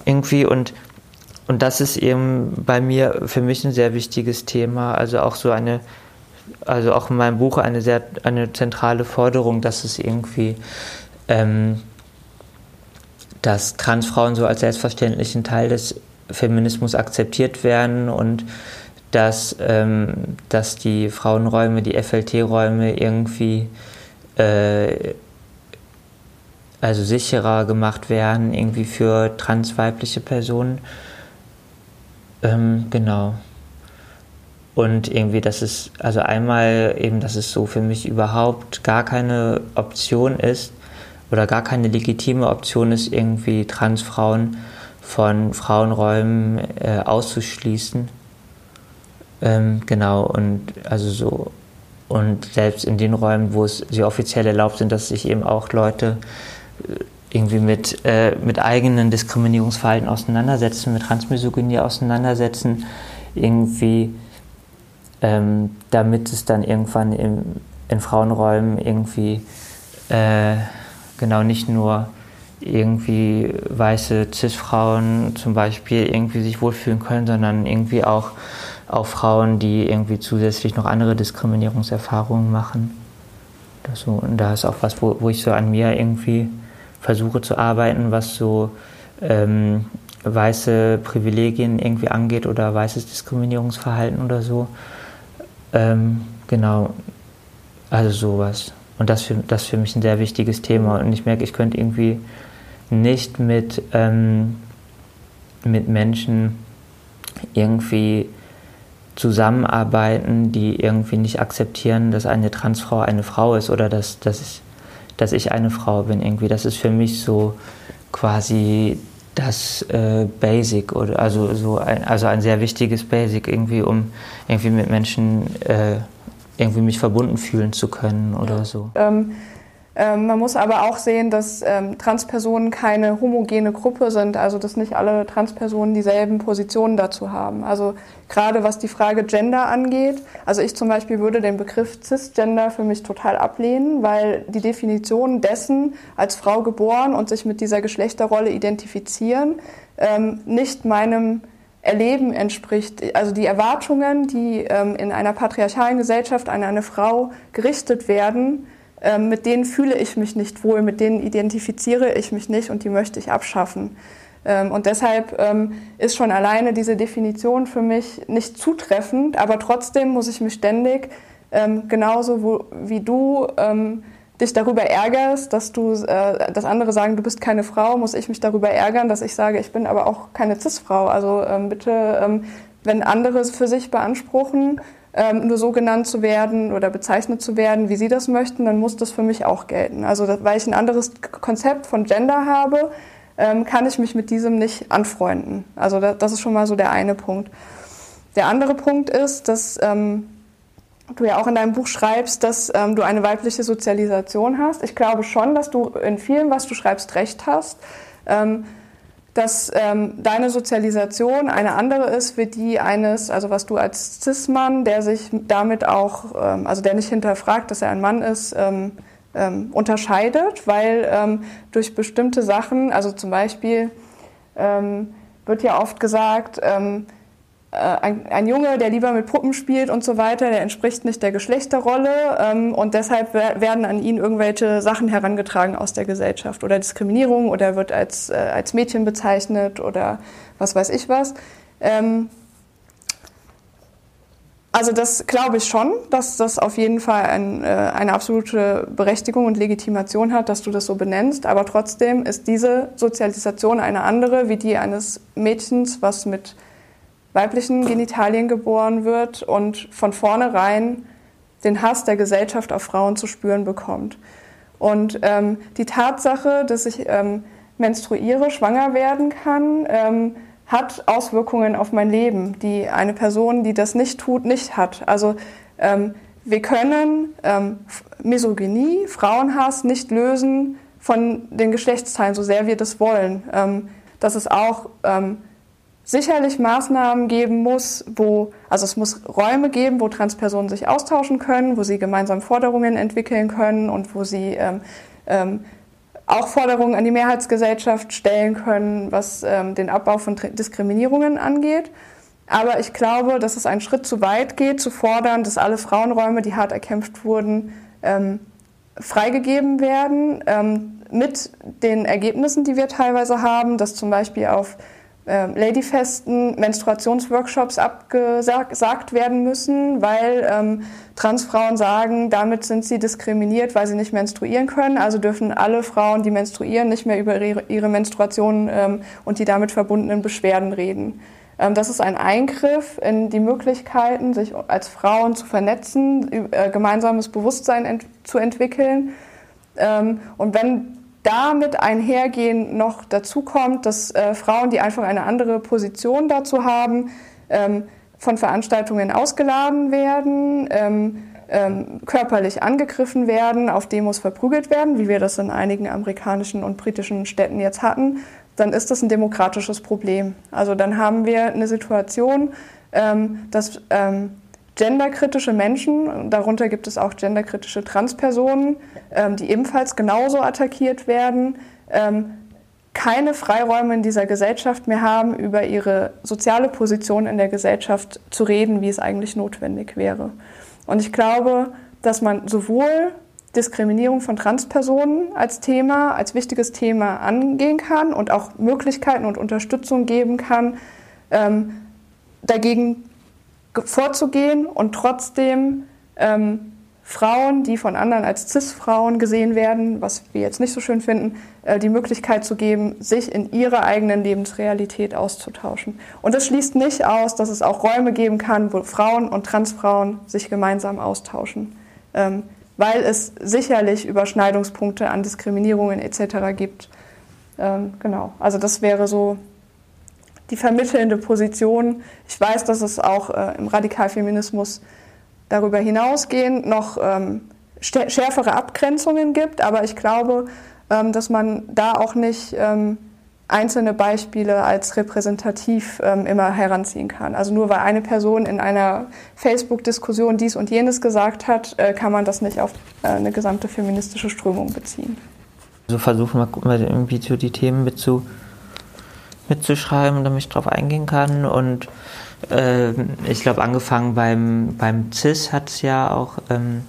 Irgendwie und, und das ist eben bei mir für mich ein sehr wichtiges Thema. Also auch so eine, also auch in meinem Buch eine sehr, eine zentrale Forderung, dass es irgendwie, ähm, dass Transfrauen so als selbstverständlichen Teil des Feminismus akzeptiert werden und dass, ähm, dass die Frauenräume, die FLT-Räume irgendwie äh, also sicherer gemacht werden, irgendwie für transweibliche Personen. Ähm, genau. Und irgendwie, dass es, also einmal eben, dass es so für mich überhaupt gar keine Option ist oder gar keine legitime Option ist, irgendwie Transfrauen von Frauenräumen äh, auszuschließen. Ähm, genau, und also so, und selbst in den Räumen, wo es sie offiziell erlaubt sind, dass sich eben auch Leute irgendwie mit, äh, mit eigenen Diskriminierungsverhalten auseinandersetzen, mit Transmisogynie auseinandersetzen, irgendwie, ähm, damit es dann irgendwann im, in Frauenräumen irgendwie äh, genau nicht nur irgendwie weiße Cis-Frauen zum Beispiel irgendwie sich wohlfühlen können, sondern irgendwie auch, auch Frauen, die irgendwie zusätzlich noch andere Diskriminierungserfahrungen machen. Das so, und da ist auch was, wo, wo ich so an mir irgendwie versuche zu arbeiten, was so ähm, weiße Privilegien irgendwie angeht oder weißes Diskriminierungsverhalten oder so. Ähm, genau, also sowas. Und das für, das für mich ein sehr wichtiges Thema. Und ich merke, ich könnte irgendwie nicht mit, ähm, mit Menschen irgendwie zusammenarbeiten, die irgendwie nicht akzeptieren, dass eine Transfrau eine Frau ist oder dass, dass, ich, dass ich eine Frau bin. Irgendwie. Das ist für mich so quasi das äh, Basic oder also so ein, also ein sehr wichtiges Basic irgendwie, um irgendwie mit Menschen äh, irgendwie mich verbunden fühlen zu können oder ja. so. Ähm ähm, man muss aber auch sehen, dass ähm, Transpersonen keine homogene Gruppe sind, also dass nicht alle Transpersonen dieselben Positionen dazu haben. Also gerade was die Frage Gender angeht, also ich zum Beispiel würde den Begriff Cisgender für mich total ablehnen, weil die Definition dessen, als Frau geboren und sich mit dieser Geschlechterrolle identifizieren, ähm, nicht meinem Erleben entspricht. Also die Erwartungen, die ähm, in einer patriarchalen Gesellschaft an eine Frau gerichtet werden, ähm, mit denen fühle ich mich nicht wohl, mit denen identifiziere ich mich nicht und die möchte ich abschaffen. Ähm, und deshalb ähm, ist schon alleine diese Definition für mich nicht zutreffend, aber trotzdem muss ich mich ständig, genauso wo, wie du, dich darüber ärgerst, dass du, äh, dass andere sagen, du bist keine Frau, muss ich mich darüber ärgern, dass ich sage, ich bin aber auch keine Cis-Frau. Also bitte, wenn andere es für sich beanspruchen, ähm, nur so genannt zu werden oder bezeichnet zu werden, wie Sie das möchten, dann muss das für mich auch gelten. Also weil ich ein anderes Konzept von Gender habe, ähm, kann ich mich mit diesem nicht anfreunden. Also das, das ist schon mal so der eine Punkt. Der andere Punkt ist, dass ähm, du ja auch in deinem Buch schreibst, dass ähm, du eine weibliche Sozialisation hast. Ich glaube schon, dass du in vielem, was du schreibst, recht hast. Ähm, dass ähm, deine Sozialisation eine andere ist wie die eines, also was du als Cis-Mann, der sich damit auch, ähm, also der nicht hinterfragt, dass er ein Mann ist, ähm, ähm, unterscheidet, weil ähm, durch bestimmte Sachen, also zum Beispiel ähm, wird ja oft gesagt, ähm, äh, ein, ein, Junge, der lieber mit Puppen spielt und so weiter, der entspricht nicht der Geschlechterrolle ähm, und deshalb werden an ihn irgendwelche Sachen herangetragen aus der Gesellschaft oder Diskriminierung oder wird als, äh, als Mädchen bezeichnet oder was weiß ich was. Ähm, also das glaube ich schon, dass das auf jeden Fall ein, äh, eine absolute Berechtigung und Legitimation hat, dass du das so benennst. Aber trotzdem ist diese Sozialisation eine andere wie die eines Mädchens, was mit weiblichen Genitalien geboren wird und von vornherein den Hass der Gesellschaft auf Frauen zu spüren bekommt. Und ähm, die Tatsache, dass ich ähm, menstruiere, schwanger werden kann, ähm, hat Auswirkungen auf mein Leben, die eine Person, die das nicht tut, nicht hat. Also ähm, wir können ähm, Misogynie, Frauenhass nicht lösen von den Geschlechtsteilen, so sehr wir das wollen. Ähm, das ist auch sicherlich Maßnahmen geben muss, wo, also es muss Räume geben, wo Transpersonen sich austauschen können, wo sie gemeinsam Forderungen entwickeln können und wo sie ähm, ähm, auch Forderungen an die Mehrheitsgesellschaft stellen können, was ähm, den Abbau von Diskriminierungen angeht. Aber ich glaube, dass es einen Schritt zu weit geht, zu fordern, dass alle Frauenräume, die hart erkämpft wurden, ähm, freigegeben werden, ähm, mit den Ergebnissen, die wir teilweise haben, dass zum Beispiel auf Ladyfesten Menstruationsworkshops abgesagt werden müssen, weil ähm, Transfrauen sagen, damit sind sie diskriminiert, weil sie nicht menstruieren können. Also dürfen alle Frauen, die menstruieren, nicht mehr über ihre, ihre Menstruation ähm, und die damit verbundenen Beschwerden reden. Ähm, das ist ein Eingriff in die Möglichkeiten, sich als Frauen zu vernetzen, äh, gemeinsames Bewusstsein ent zu entwickeln. Ähm, und wenn damit einhergehen noch dazu kommt, dass äh, Frauen, die einfach eine andere Position dazu haben, ähm, von Veranstaltungen ausgeladen werden, ähm, ähm, körperlich angegriffen werden, auf Demos verprügelt werden, wie wir das in einigen amerikanischen und britischen Städten jetzt hatten, dann ist das ein demokratisches Problem. Also dann haben wir eine Situation, ähm, dass ähm, genderkritische Menschen, darunter gibt es auch genderkritische Transpersonen, ähm, die ebenfalls genauso attackiert werden, ähm, keine Freiräume in dieser Gesellschaft mehr haben, über ihre soziale Position in der Gesellschaft zu reden, wie es eigentlich notwendig wäre. Und ich glaube, dass man sowohl Diskriminierung von Transpersonen als Thema, als wichtiges Thema angehen kann und auch Möglichkeiten und Unterstützung geben kann, ähm, dagegen vorzugehen und trotzdem ähm, Frauen, die von anderen als CIS-Frauen gesehen werden, was wir jetzt nicht so schön finden, äh, die Möglichkeit zu geben, sich in ihrer eigenen Lebensrealität auszutauschen. Und das schließt nicht aus, dass es auch Räume geben kann, wo Frauen und Transfrauen sich gemeinsam austauschen, ähm, weil es sicherlich Überschneidungspunkte an Diskriminierungen etc. gibt. Ähm, genau, also das wäre so die vermittelnde Position. Ich weiß, dass es auch äh, im Radikalfeminismus darüber hinausgehend noch ähm, schärfere Abgrenzungen gibt, aber ich glaube, ähm, dass man da auch nicht ähm, einzelne Beispiele als repräsentativ immer heranziehen kann. Also nur weil eine Person in einer Facebook-Diskussion dies und jenes gesagt hat, äh, kann man das nicht auf äh, eine gesamte feministische Strömung beziehen. So versuchen wir mal irgendwie so die Themen mit zu, mitzuschreiben, damit ich darauf eingehen kann und ähm, ich glaube, angefangen beim, beim CIS hat es ja auch, ähm,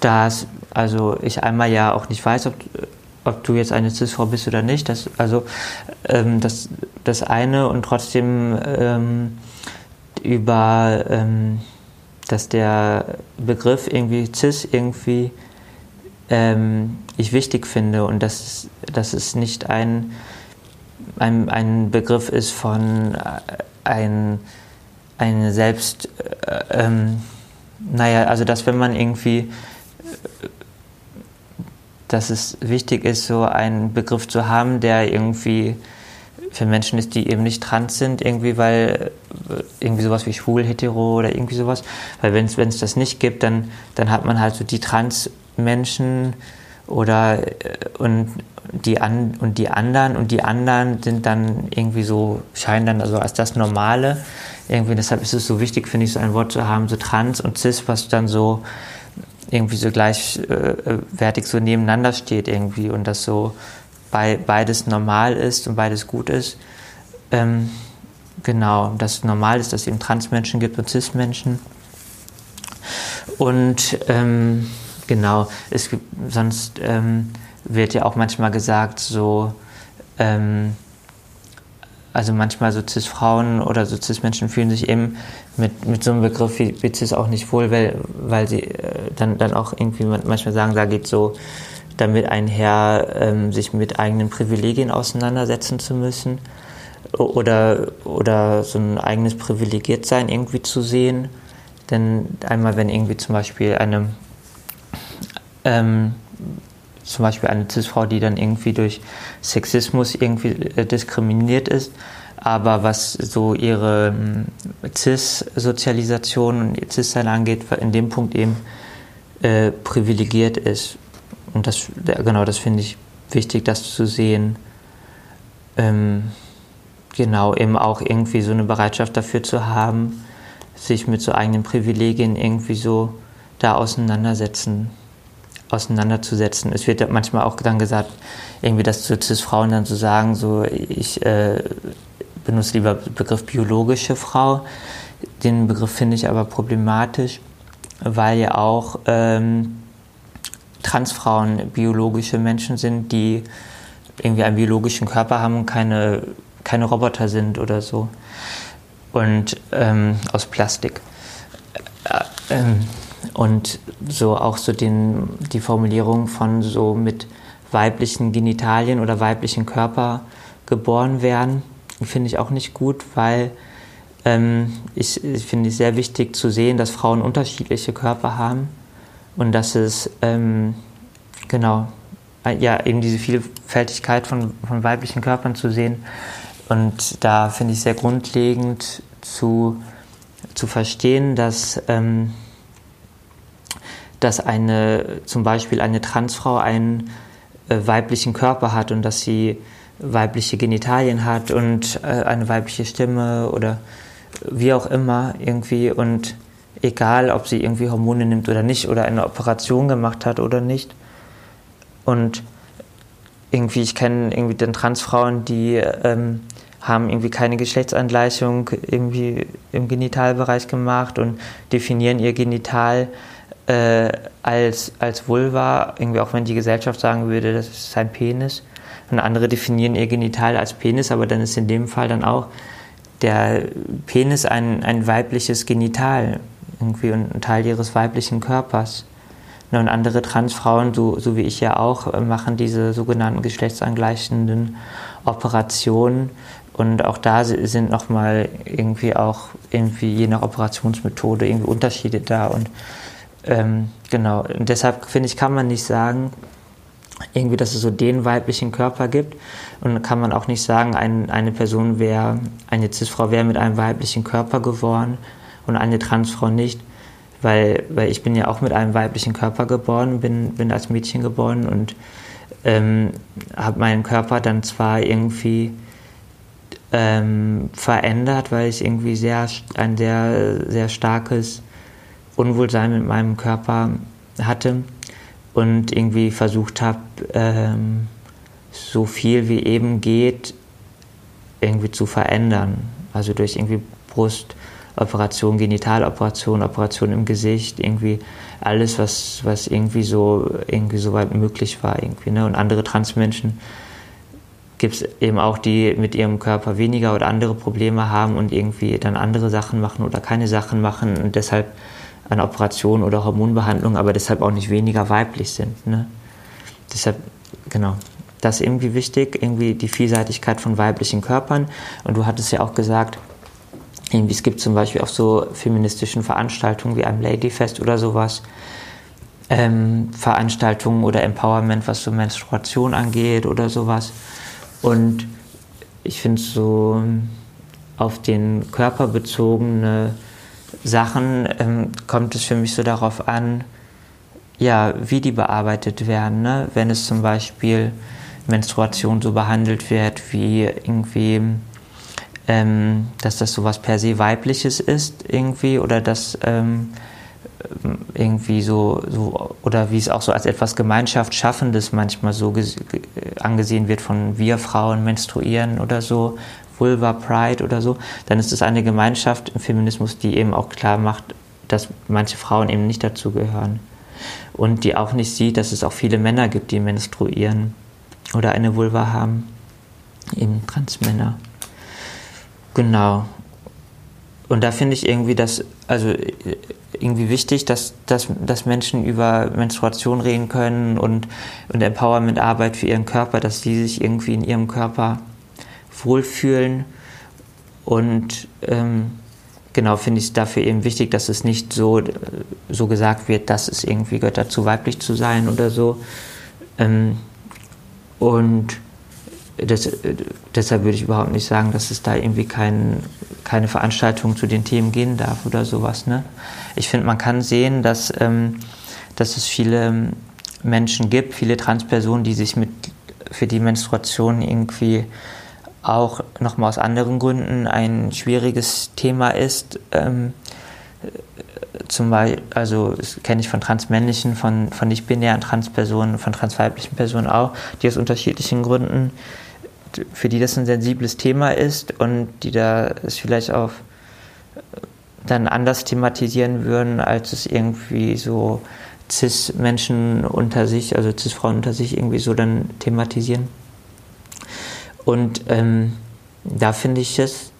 dass also ich einmal ja auch nicht weiß, ob, ob du jetzt eine CIS-Frau bist oder nicht. Das, also ähm, das, das eine und trotzdem ähm, über, ähm, dass der Begriff irgendwie CIS irgendwie ähm, ich wichtig finde und dass, dass es nicht ein, ein, ein Begriff ist von ein, eine selbst, äh, ähm, naja, also dass wenn man irgendwie, dass es wichtig ist, so einen Begriff zu haben, der irgendwie für Menschen ist, die eben nicht trans sind, irgendwie, weil irgendwie sowas wie schwul, hetero oder irgendwie sowas, weil wenn es das nicht gibt, dann, dann hat man halt so die Trans-Menschen oder äh, und die an und die anderen und die anderen sind dann irgendwie so scheinen dann also als das Normale. Irgendwie deshalb ist es so wichtig finde ich so ein Wort zu haben so trans und cis was dann so irgendwie so gleichwertig so nebeneinander steht irgendwie und das so bei beides normal ist und beides gut ist. Ähm, genau das normal ist dass es eben Transmenschen gibt und cis Menschen und ähm, Genau, es gibt, sonst ähm, wird ja auch manchmal gesagt, so, ähm, also manchmal so Cis-Frauen oder so Cis-Menschen fühlen sich eben mit, mit so einem Begriff wie, wie Cis auch nicht wohl, weil, weil sie äh, dann, dann auch irgendwie manchmal sagen, da geht so damit einher, ähm, sich mit eigenen Privilegien auseinandersetzen zu müssen oder, oder so ein eigenes Privilegiertsein irgendwie zu sehen. Denn einmal, wenn irgendwie zum Beispiel eine ähm, zum Beispiel eine Cis-Frau, die dann irgendwie durch Sexismus irgendwie äh, diskriminiert ist, aber was so ihre ähm, Cis-Sozialisation und ihr Cis-Sein angeht, in dem Punkt eben äh, privilegiert ist. Und das, genau, das finde ich wichtig, das zu sehen. Ähm, genau, eben auch irgendwie so eine Bereitschaft dafür zu haben, sich mit so eigenen Privilegien irgendwie so da auseinandersetzen auseinanderzusetzen. Es wird manchmal auch dann gesagt, irgendwie, dass zu Cis-Frauen dann so sagen, so ich äh, benutze lieber Begriff biologische Frau. Den Begriff finde ich aber problematisch, weil ja auch ähm, Transfrauen biologische Menschen sind, die irgendwie einen biologischen Körper haben und keine, keine Roboter sind oder so. Und ähm, aus Plastik. Äh, ähm, und so auch so den, die Formulierung von so mit weiblichen Genitalien oder weiblichen Körper geboren werden, finde ich auch nicht gut, weil ähm, ich, ich finde es sehr wichtig zu sehen, dass Frauen unterschiedliche Körper haben und dass es ähm, genau ja eben diese Vielfältigkeit von, von weiblichen Körpern zu sehen und da finde ich sehr grundlegend zu, zu verstehen, dass ähm, dass eine, zum Beispiel eine Transfrau einen äh, weiblichen Körper hat und dass sie weibliche Genitalien hat und äh, eine weibliche Stimme oder wie auch immer irgendwie und egal, ob sie irgendwie Hormone nimmt oder nicht oder eine Operation gemacht hat oder nicht. Und irgendwie, ich kenne irgendwie dann Transfrauen, die ähm, haben irgendwie keine Geschlechtsangleichung irgendwie im Genitalbereich gemacht und definieren ihr Genital äh, als, als Vulva, irgendwie auch wenn die Gesellschaft sagen würde, das ist ein Penis. Und andere definieren ihr Genital als Penis, aber dann ist in dem Fall dann auch der Penis ein, ein weibliches Genital irgendwie ein Teil ihres weiblichen Körpers. Und andere Transfrauen, so, so wie ich ja auch, machen diese sogenannten geschlechtsangleichenden Operationen. Und auch da sind nochmal irgendwie auch irgendwie je nach Operationsmethode irgendwie Unterschiede da. Und ähm, genau, und deshalb finde ich, kann man nicht sagen, irgendwie, dass es so den weiblichen Körper gibt. Und kann man auch nicht sagen, ein, eine Person wäre, eine Cis-Frau wäre mit einem weiblichen Körper geworden und eine Transfrau nicht. Weil, weil ich bin ja auch mit einem weiblichen Körper geboren, bin, bin als Mädchen geboren und ähm, habe meinen Körper dann zwar irgendwie ähm, verändert, weil ich irgendwie sehr, ein sehr, sehr starkes Unwohlsein mit meinem Körper hatte und irgendwie versucht habe, ähm, so viel wie eben geht, irgendwie zu verändern. Also durch irgendwie Brustoperation, Genitaloperation, Operation im Gesicht, irgendwie alles, was, was irgendwie so irgendwie so weit möglich war. Irgendwie, ne? Und andere Transmenschen gibt es eben auch, die mit ihrem Körper weniger oder andere Probleme haben und irgendwie dann andere Sachen machen oder keine Sachen machen und deshalb an Operationen oder Hormonbehandlungen, aber deshalb auch nicht weniger weiblich sind. Ne? Deshalb, genau, das ist irgendwie wichtig, irgendwie die Vielseitigkeit von weiblichen Körpern. Und du hattest ja auch gesagt, irgendwie es gibt zum Beispiel auf so feministischen Veranstaltungen wie einem Ladyfest oder sowas, ähm, Veranstaltungen oder Empowerment, was so Menstruation angeht oder sowas. Und ich finde so auf den Körper bezogene Sachen ähm, kommt es für mich so darauf an, ja, wie die bearbeitet werden. Ne? Wenn es zum Beispiel Menstruation so behandelt wird, wie irgendwie, ähm, dass das sowas per se weibliches ist, irgendwie, oder dass ähm, irgendwie so, so, oder wie es auch so als etwas Gemeinschaftsschaffendes manchmal so angesehen wird von wir Frauen menstruieren oder so, Vulva Pride oder so, dann ist es eine Gemeinschaft im Feminismus, die eben auch klar macht, dass manche Frauen eben nicht dazugehören. Und die auch nicht sieht, dass es auch viele Männer gibt, die menstruieren oder eine Vulva haben. Eben Transmänner. Genau. Und da finde ich irgendwie das, also irgendwie wichtig, dass, dass, dass Menschen über Menstruation reden können und, und Empowerment-Arbeit für ihren Körper, dass sie sich irgendwie in ihrem Körper wohlfühlen. Und ähm, genau finde ich es dafür eben wichtig, dass es nicht so, so gesagt wird, dass es irgendwie gehört dazu, weiblich zu sein oder so. Ähm, und das, deshalb würde ich überhaupt nicht sagen, dass es da irgendwie kein, keine Veranstaltung zu den Themen gehen darf oder sowas. Ne? Ich finde, man kann sehen, dass, ähm, dass es viele Menschen gibt, viele Transpersonen, die sich mit für die Menstruation irgendwie auch nochmal aus anderen Gründen ein schwieriges Thema ist. Ähm, zum Beispiel, also das kenne ich von transmännlichen, von, von nicht-binären Transpersonen, von transweiblichen Personen auch, die aus unterschiedlichen Gründen, für die das ein sensibles Thema ist und die da es vielleicht auch dann anders thematisieren würden, als es irgendwie so Cis-Menschen unter sich, also Cis-Frauen unter sich irgendwie so dann thematisieren. Und ähm, da finde ich es,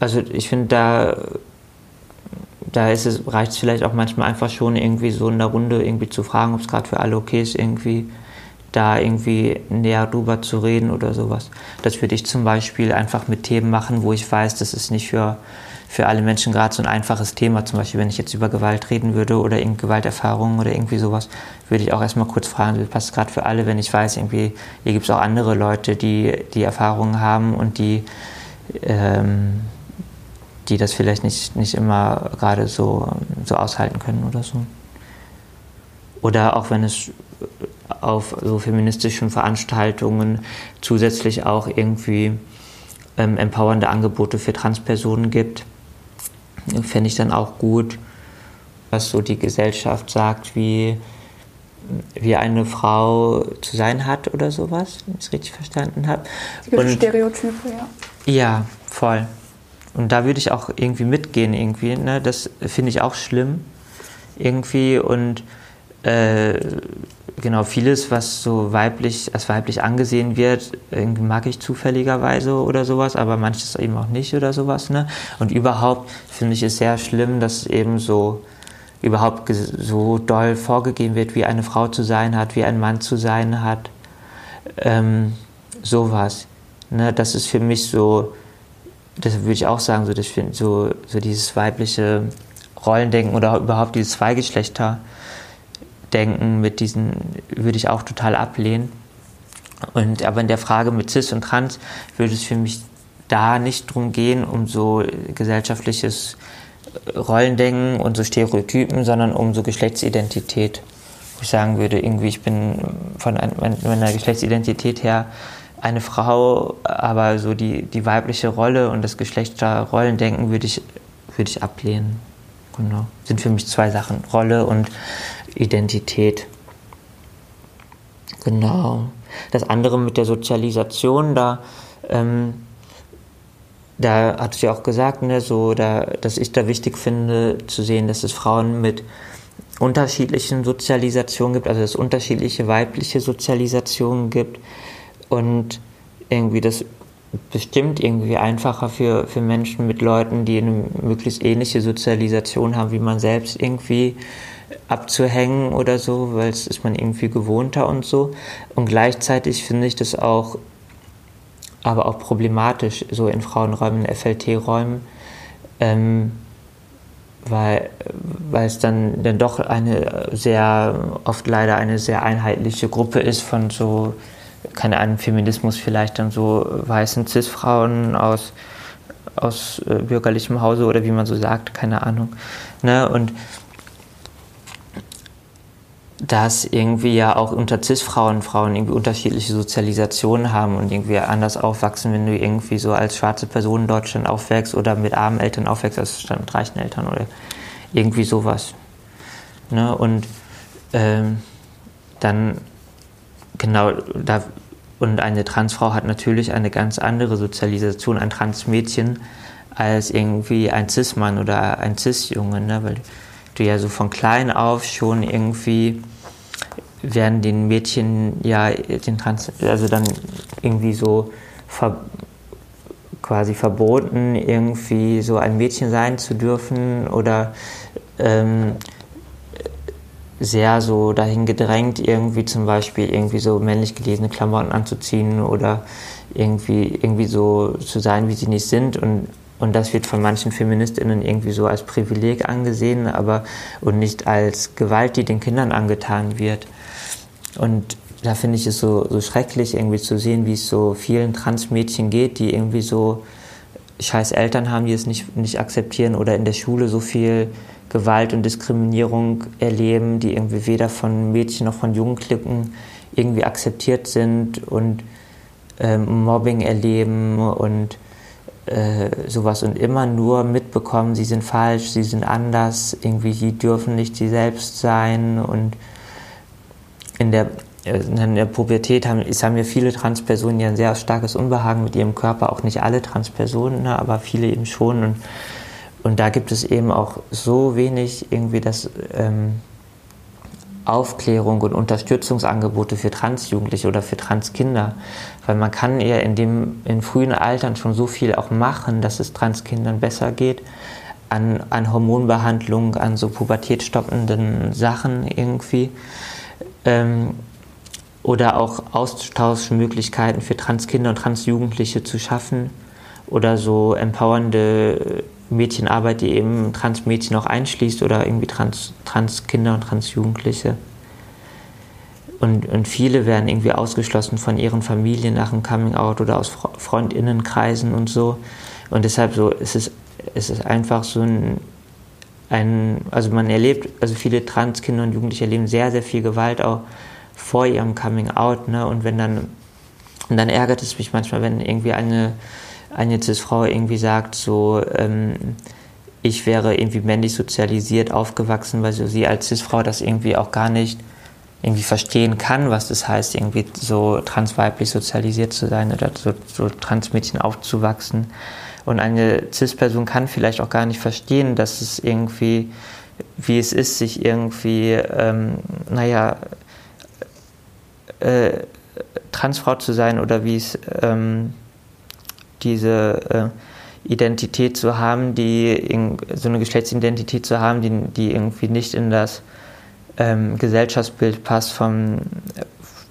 also ich finde, da, da ist es, reicht es vielleicht auch manchmal einfach schon irgendwie so in der Runde irgendwie zu fragen, ob es gerade für alle okay ist, irgendwie da irgendwie näher drüber zu reden oder sowas. Das würde ich zum Beispiel einfach mit Themen machen, wo ich weiß, das ist nicht für für alle Menschen gerade so ein einfaches Thema. Zum Beispiel, wenn ich jetzt über Gewalt reden würde oder Gewalterfahrungen oder irgendwie sowas, würde ich auch erstmal kurz fragen, wie passt gerade für alle, wenn ich weiß, irgendwie, hier gibt es auch andere Leute, die die Erfahrungen haben und die, ähm, die das vielleicht nicht, nicht immer gerade so, so aushalten können oder so. oder auch wenn es auf so feministischen Veranstaltungen zusätzlich auch irgendwie ähm, empowernde Angebote für Transpersonen gibt, fände ich dann auch gut, was so die Gesellschaft sagt, wie, wie eine Frau zu sein hat oder sowas, wenn ich es richtig verstanden habe. Und Stereotype, ja. Ja, voll. Und da würde ich auch irgendwie mitgehen, irgendwie. Ne? Das finde ich auch schlimm, irgendwie. Und äh, genau, vieles, was so weiblich, als weiblich angesehen wird, mag ich zufälligerweise oder sowas, aber manches eben auch nicht oder sowas. Ne? Und überhaupt finde ich es sehr schlimm, dass eben so überhaupt so doll vorgegeben wird, wie eine Frau zu sein hat, wie ein Mann zu sein hat. Ähm, sowas. Ne? Das ist für mich so, das würde ich auch sagen, so, das so, so dieses weibliche Rollendenken oder überhaupt dieses Zweigeschlechter. Denken mit diesen würde ich auch total ablehnen. Und aber in der Frage mit Cis und Trans würde es für mich da nicht drum gehen, um so gesellschaftliches Rollendenken und so Stereotypen, sondern um so Geschlechtsidentität. Wo ich sagen würde, irgendwie, ich bin von meiner Geschlechtsidentität her eine Frau, aber so die, die weibliche Rolle und das Geschlechterrollendenken würde ich, würde ich ablehnen. Genau. Sind für mich zwei Sachen. Rolle und Identität. Genau. Das andere mit der Sozialisation, da, ähm, da hat sie auch gesagt, ne, so, da, dass ich da wichtig finde, zu sehen, dass es Frauen mit unterschiedlichen Sozialisationen gibt, also dass es unterschiedliche weibliche Sozialisationen gibt und irgendwie das bestimmt irgendwie einfacher für, für Menschen mit Leuten, die eine möglichst ähnliche Sozialisation haben wie man selbst irgendwie abzuhängen oder so, weil es ist man irgendwie gewohnter und so. Und gleichzeitig finde ich das auch, aber auch problematisch, so in Frauenräumen, FLT-Räumen, ähm, weil, weil es dann, dann doch eine sehr, oft leider eine sehr einheitliche Gruppe ist von so, keine Ahnung, Feminismus vielleicht dann so weißen Cis-Frauen aus, aus äh, bürgerlichem Hause oder wie man so sagt, keine Ahnung. Ne? Und dass irgendwie ja auch unter Cis-Frauen Frauen irgendwie unterschiedliche Sozialisationen haben und irgendwie anders aufwachsen, wenn du irgendwie so als schwarze Person in Deutschland aufwächst oder mit armen Eltern aufwächst, als mit reichen Eltern oder irgendwie sowas. Ne? Und ähm, dann genau da und eine Transfrau hat natürlich eine ganz andere Sozialisation, ein Transmädchen, als irgendwie ein Cis-Mann oder ein Cis-Junge, ne? weil du ja so von klein auf schon irgendwie werden den Mädchen ja den Trans also dann irgendwie so ver quasi verboten, irgendwie so ein Mädchen sein zu dürfen oder ähm, sehr so dahin gedrängt, irgendwie zum Beispiel irgendwie so männlich gelesene Klamotten anzuziehen oder irgendwie, irgendwie so zu sein, wie sie nicht sind und und das wird von manchen FeministInnen irgendwie so als Privileg angesehen, aber und nicht als Gewalt, die den Kindern angetan wird. Und da finde ich es so, so schrecklich, irgendwie zu sehen, wie es so vielen Transmädchen geht, die irgendwie so scheiß Eltern haben, die es nicht, nicht akzeptieren oder in der Schule so viel Gewalt und Diskriminierung erleben, die irgendwie weder von Mädchen noch von Jugendlichen irgendwie akzeptiert sind und ähm, Mobbing erleben und äh, sowas und immer nur mitbekommen, sie sind falsch, sie sind anders, irgendwie sie dürfen nicht sie selbst sein und in der, äh, in der Pubertät haben, es haben ja viele Transpersonen ja ein sehr starkes Unbehagen mit ihrem Körper, auch nicht alle Transpersonen, ne, aber viele eben schon und, und da gibt es eben auch so wenig irgendwie das ähm, Aufklärung und Unterstützungsangebote für Transjugendliche oder für Transkinder. Weil man kann ja in dem in frühen Altern schon so viel auch machen, dass es Transkindern besser geht. An, an Hormonbehandlung, an so pubertätstoppenden Sachen irgendwie. Ähm, oder auch Austauschmöglichkeiten für Transkinder und Transjugendliche zu schaffen. Oder so empowernde Mädchenarbeit, die eben Transmädchen auch einschließt oder irgendwie Trans, Transkinder und Transjugendliche. Und, und viele werden irgendwie ausgeschlossen von ihren Familien nach dem Coming Out oder aus Freundinnenkreisen und so. Und deshalb so, es ist es ist einfach so ein, ein, also man erlebt, also viele Transkinder und Jugendliche erleben sehr, sehr viel Gewalt auch vor ihrem Coming Out, ne? Und wenn dann, und dann ärgert es mich manchmal, wenn irgendwie eine, eine Cis-Frau irgendwie sagt, so, ähm, ich wäre irgendwie männlich sozialisiert aufgewachsen, weil so sie als Cis-Frau das irgendwie auch gar nicht irgendwie verstehen kann, was das heißt, irgendwie so transweiblich sozialisiert zu sein oder so, so Transmädchen aufzuwachsen. Und eine Cis-Person kann vielleicht auch gar nicht verstehen, dass es irgendwie, wie es ist, sich irgendwie, ähm, naja, äh, Transfrau zu sein oder wie es ähm, diese äh, Identität zu haben, die in, so eine Geschlechtsidentität zu haben, die, die irgendwie nicht in das ähm, Gesellschaftsbild passt, vom,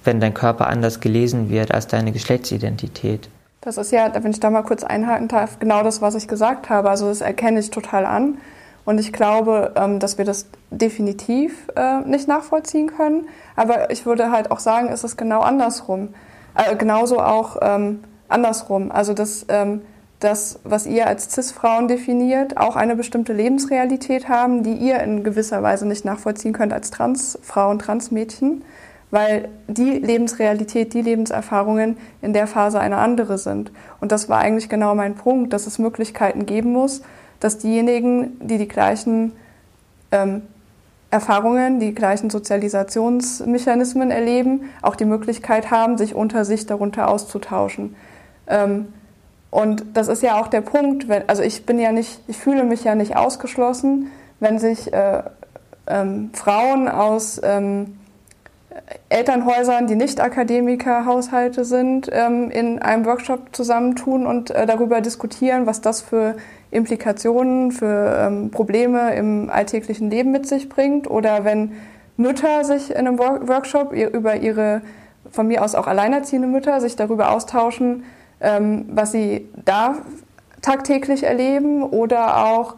wenn dein Körper anders gelesen wird als deine Geschlechtsidentität. Das ist ja, wenn ich da mal kurz einhaken darf, genau das, was ich gesagt habe. Also das erkenne ich total an. Und ich glaube, ähm, dass wir das definitiv äh, nicht nachvollziehen können. Aber ich würde halt auch sagen, ist es genau andersrum. Äh, genauso auch ähm, andersrum. Also dass ähm, das, was ihr als CIS-Frauen definiert, auch eine bestimmte Lebensrealität haben, die ihr in gewisser Weise nicht nachvollziehen könnt als Transfrauen, Transmädchen weil die Lebensrealität, die Lebenserfahrungen in der Phase eine andere sind. Und das war eigentlich genau mein Punkt, dass es Möglichkeiten geben muss, dass diejenigen, die die gleichen ähm, Erfahrungen, die gleichen Sozialisationsmechanismen erleben, auch die Möglichkeit haben, sich unter sich darunter auszutauschen. Ähm, und das ist ja auch der Punkt, wenn, also ich bin ja nicht, ich fühle mich ja nicht ausgeschlossen, wenn sich äh, ähm, Frauen aus ähm, Elternhäusern, die nicht Akademikerhaushalte sind, ähm, in einem Workshop zusammentun und äh, darüber diskutieren, was das für Implikationen, für ähm, Probleme im alltäglichen Leben mit sich bringt. Oder wenn Mütter sich in einem Workshop über ihre, von mir aus auch alleinerziehende Mütter, sich darüber austauschen, ähm, was sie da tagtäglich erleben oder auch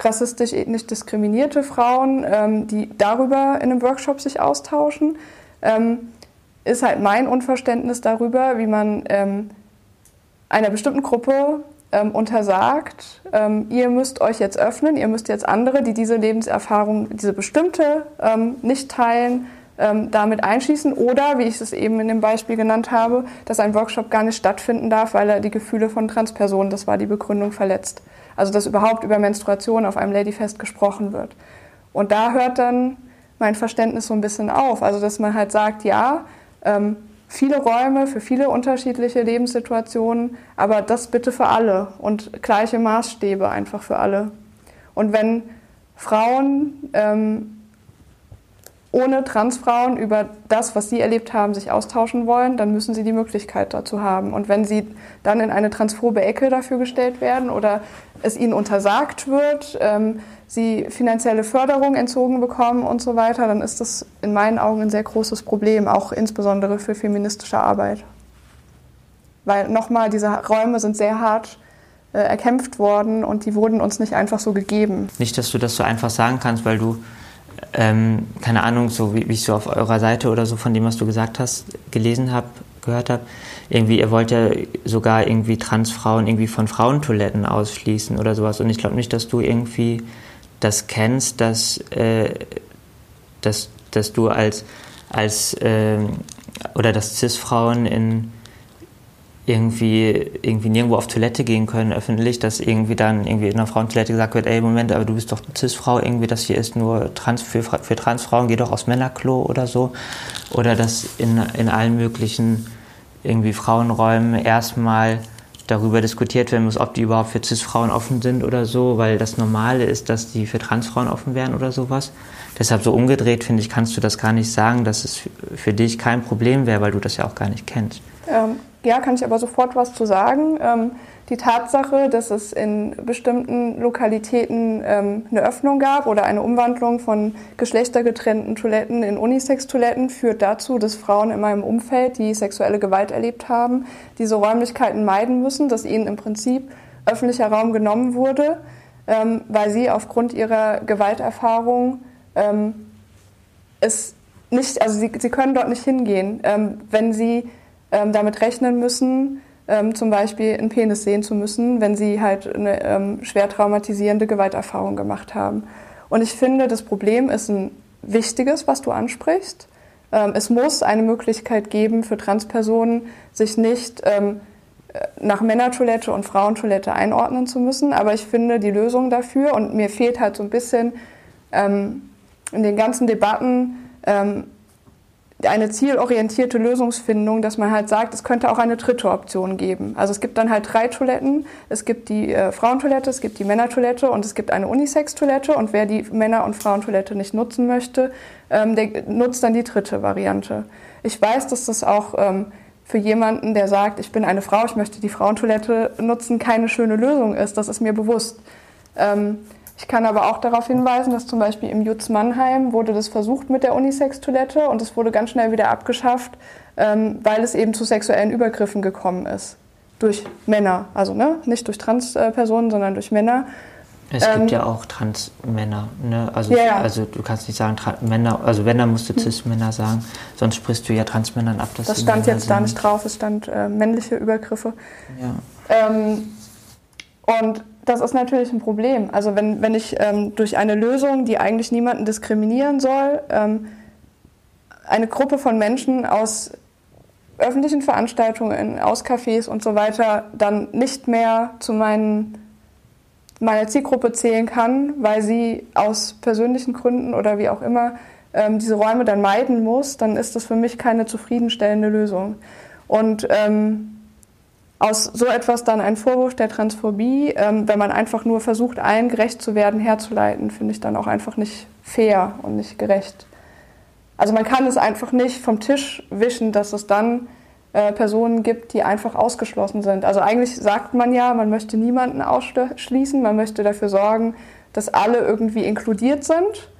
rassistisch, ethnisch diskriminierte Frauen, ähm, die darüber in einem Workshop sich austauschen, ähm, ist halt mein Unverständnis darüber, wie man ähm, einer bestimmten Gruppe ähm, untersagt, ähm, ihr müsst euch jetzt öffnen, ihr müsst jetzt andere, die diese Lebenserfahrung, diese bestimmte ähm, nicht teilen, damit einschließen oder, wie ich es eben in dem Beispiel genannt habe, dass ein Workshop gar nicht stattfinden darf, weil er die Gefühle von Transpersonen, das war die Begründung, verletzt. Also dass überhaupt über Menstruation auf einem Ladyfest gesprochen wird. Und da hört dann mein Verständnis so ein bisschen auf. Also dass man halt sagt, ja, ähm, viele Räume für viele unterschiedliche Lebenssituationen, aber das bitte für alle und gleiche Maßstäbe einfach für alle. Und wenn Frauen ähm, ohne Transfrauen über das, was sie erlebt haben, sich austauschen wollen, dann müssen sie die Möglichkeit dazu haben. Und wenn sie dann in eine transphobe Ecke dafür gestellt werden oder es ihnen untersagt wird, ähm, sie finanzielle Förderung entzogen bekommen und so weiter, dann ist das in meinen Augen ein sehr großes Problem, auch insbesondere für feministische Arbeit. Weil nochmal, diese Räume sind sehr hart äh, erkämpft worden und die wurden uns nicht einfach so gegeben. Nicht, dass du das so einfach sagen kannst, weil du ähm, keine Ahnung, so wie, wie, ich so auf eurer Seite oder so von dem, was du gesagt hast, gelesen habe, gehört habe, irgendwie, ihr wollt ja sogar irgendwie Transfrauen irgendwie von Frauentoiletten ausschließen oder sowas. Und ich glaube nicht, dass du irgendwie das kennst, dass, äh, dass, dass du als, als äh, oder dass Cis-Frauen in irgendwie, irgendwie nirgendwo auf Toilette gehen können öffentlich, dass irgendwie dann irgendwie in einer Frauentoilette gesagt wird, ey, Moment, aber du bist doch Cis-Frau, irgendwie, das hier ist nur Trans für, für Transfrauen, geh doch aufs Männerklo oder so. Oder dass in, in allen möglichen irgendwie Frauenräumen erstmal darüber diskutiert werden muss, ob die überhaupt für Cis-Frauen offen sind oder so, weil das Normale ist, dass die für Transfrauen offen wären oder sowas. Deshalb so umgedreht, finde ich, kannst du das gar nicht sagen, dass es für dich kein Problem wäre, weil du das ja auch gar nicht kennst. Ähm, ja, kann ich aber sofort was zu sagen. Ähm, die Tatsache, dass es in bestimmten Lokalitäten ähm, eine Öffnung gab oder eine Umwandlung von geschlechtergetrennten Toiletten in Unisex-Toiletten, führt dazu, dass Frauen in meinem Umfeld, die sexuelle Gewalt erlebt haben, diese Räumlichkeiten meiden müssen, dass ihnen im Prinzip öffentlicher Raum genommen wurde, ähm, weil sie aufgrund ihrer Gewalterfahrung ähm, es nicht, also sie, sie können dort nicht hingehen. Ähm, wenn sie ähm, damit rechnen müssen, ähm, zum Beispiel einen Penis sehen zu müssen, wenn sie halt eine ähm, schwer traumatisierende Gewalterfahrung gemacht haben. Und ich finde, das Problem ist ein wichtiges, was du ansprichst. Ähm, es muss eine Möglichkeit geben für Transpersonen, sich nicht ähm, nach Männertoilette und Frauentoilette einordnen zu müssen. Aber ich finde die Lösung dafür und mir fehlt halt so ein bisschen ähm, in den ganzen Debatten eine zielorientierte Lösungsfindung, dass man halt sagt, es könnte auch eine dritte Option geben. Also es gibt dann halt drei Toiletten. Es gibt die äh, Frauentoilette, es gibt die Männertoilette und es gibt eine Unisex-Toilette. Und wer die Männer- und Frauentoilette nicht nutzen möchte, ähm, der nutzt dann die dritte Variante. Ich weiß, dass das auch ähm, für jemanden, der sagt, ich bin eine Frau, ich möchte die Frauentoilette nutzen, keine schöne Lösung ist. Das ist mir bewusst. Ähm, ich kann aber auch darauf hinweisen, dass zum Beispiel im Jutz Mannheim wurde das versucht mit der Unisex-Toilette und es wurde ganz schnell wieder abgeschafft, ähm, weil es eben zu sexuellen Übergriffen gekommen ist. Durch Männer, also ne? nicht durch Transpersonen, sondern durch Männer. Es ähm, gibt ja auch Transmänner, ne? Also, ja, ja. also du kannst nicht sagen Trans Männer, also wenn, dann musst du hm. Cis-Männer sagen, sonst sprichst du ja Transmännern ab. Dass das stand Männer jetzt sind. da nicht drauf, es stand äh, männliche Übergriffe. Ja. Ähm, und das ist natürlich ein Problem. Also wenn, wenn ich ähm, durch eine Lösung, die eigentlich niemanden diskriminieren soll, ähm, eine Gruppe von Menschen aus öffentlichen Veranstaltungen, aus Cafés und so weiter dann nicht mehr zu meinen, meiner Zielgruppe zählen kann, weil sie aus persönlichen Gründen oder wie auch immer ähm, diese Räume dann meiden muss, dann ist das für mich keine zufriedenstellende Lösung. Und ähm, aus so etwas dann ein Vorwurf der Transphobie, ähm, wenn man einfach nur versucht, allen gerecht zu werden, herzuleiten, finde ich dann auch einfach nicht fair und nicht gerecht. Also man kann es einfach nicht vom Tisch wischen, dass es dann äh, Personen gibt, die einfach ausgeschlossen sind. Also eigentlich sagt man ja, man möchte niemanden ausschließen, man möchte dafür sorgen, dass alle irgendwie inkludiert sind.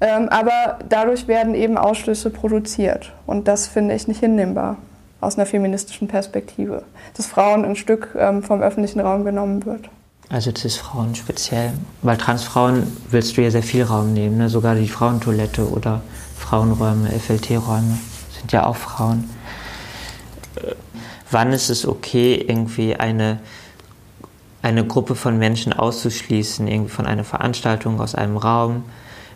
Ähm, aber dadurch werden eben Ausschlüsse produziert. Und das finde ich nicht hinnehmbar aus einer feministischen Perspektive, dass Frauen ein Stück ähm, vom öffentlichen Raum genommen wird. Also Cis-Frauen speziell, weil Transfrauen willst du ja sehr viel Raum nehmen, ne? sogar die Frauentoilette oder Frauenräume, FLT-Räume sind ja auch Frauen. Äh, wann ist es okay, irgendwie eine, eine Gruppe von Menschen auszuschließen, irgendwie von einer Veranstaltung aus einem Raum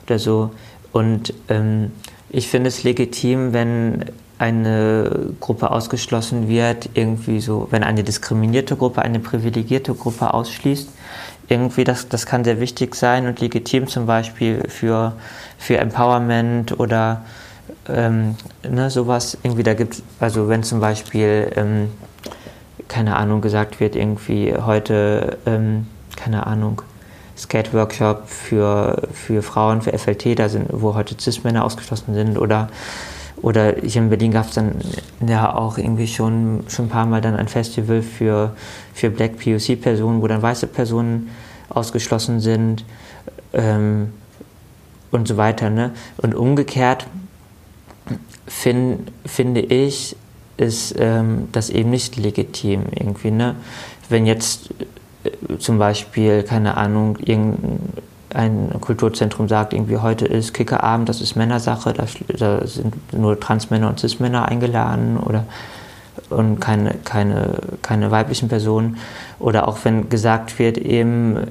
oder so? Und ähm, ich finde es legitim, wenn eine Gruppe ausgeschlossen wird, irgendwie so, wenn eine diskriminierte Gruppe eine privilegierte Gruppe ausschließt, irgendwie das, das kann sehr wichtig sein und legitim zum Beispiel für, für Empowerment oder ähm, ne, sowas. Irgendwie da gibt also wenn zum Beispiel ähm, keine Ahnung gesagt wird irgendwie heute ähm, keine Ahnung Skate-Workshop für, für Frauen, für FLT, da sind, wo heute Cis-Männer ausgeschlossen sind oder oder hier in Berlin gab es dann ja auch irgendwie schon, schon ein paar Mal dann ein Festival für, für Black POC-Personen, wo dann weiße Personen ausgeschlossen sind ähm, und so weiter. Ne? Und umgekehrt find, finde ich, ist ähm, das eben nicht legitim irgendwie. Ne? Wenn jetzt äh, zum Beispiel, keine Ahnung, irgendein ein Kulturzentrum sagt, irgendwie heute ist Kickerabend, das ist Männersache, da, da sind nur Transmänner und Cis-Männer eingeladen oder und keine, keine, keine weiblichen Personen. Oder auch wenn gesagt wird, eben,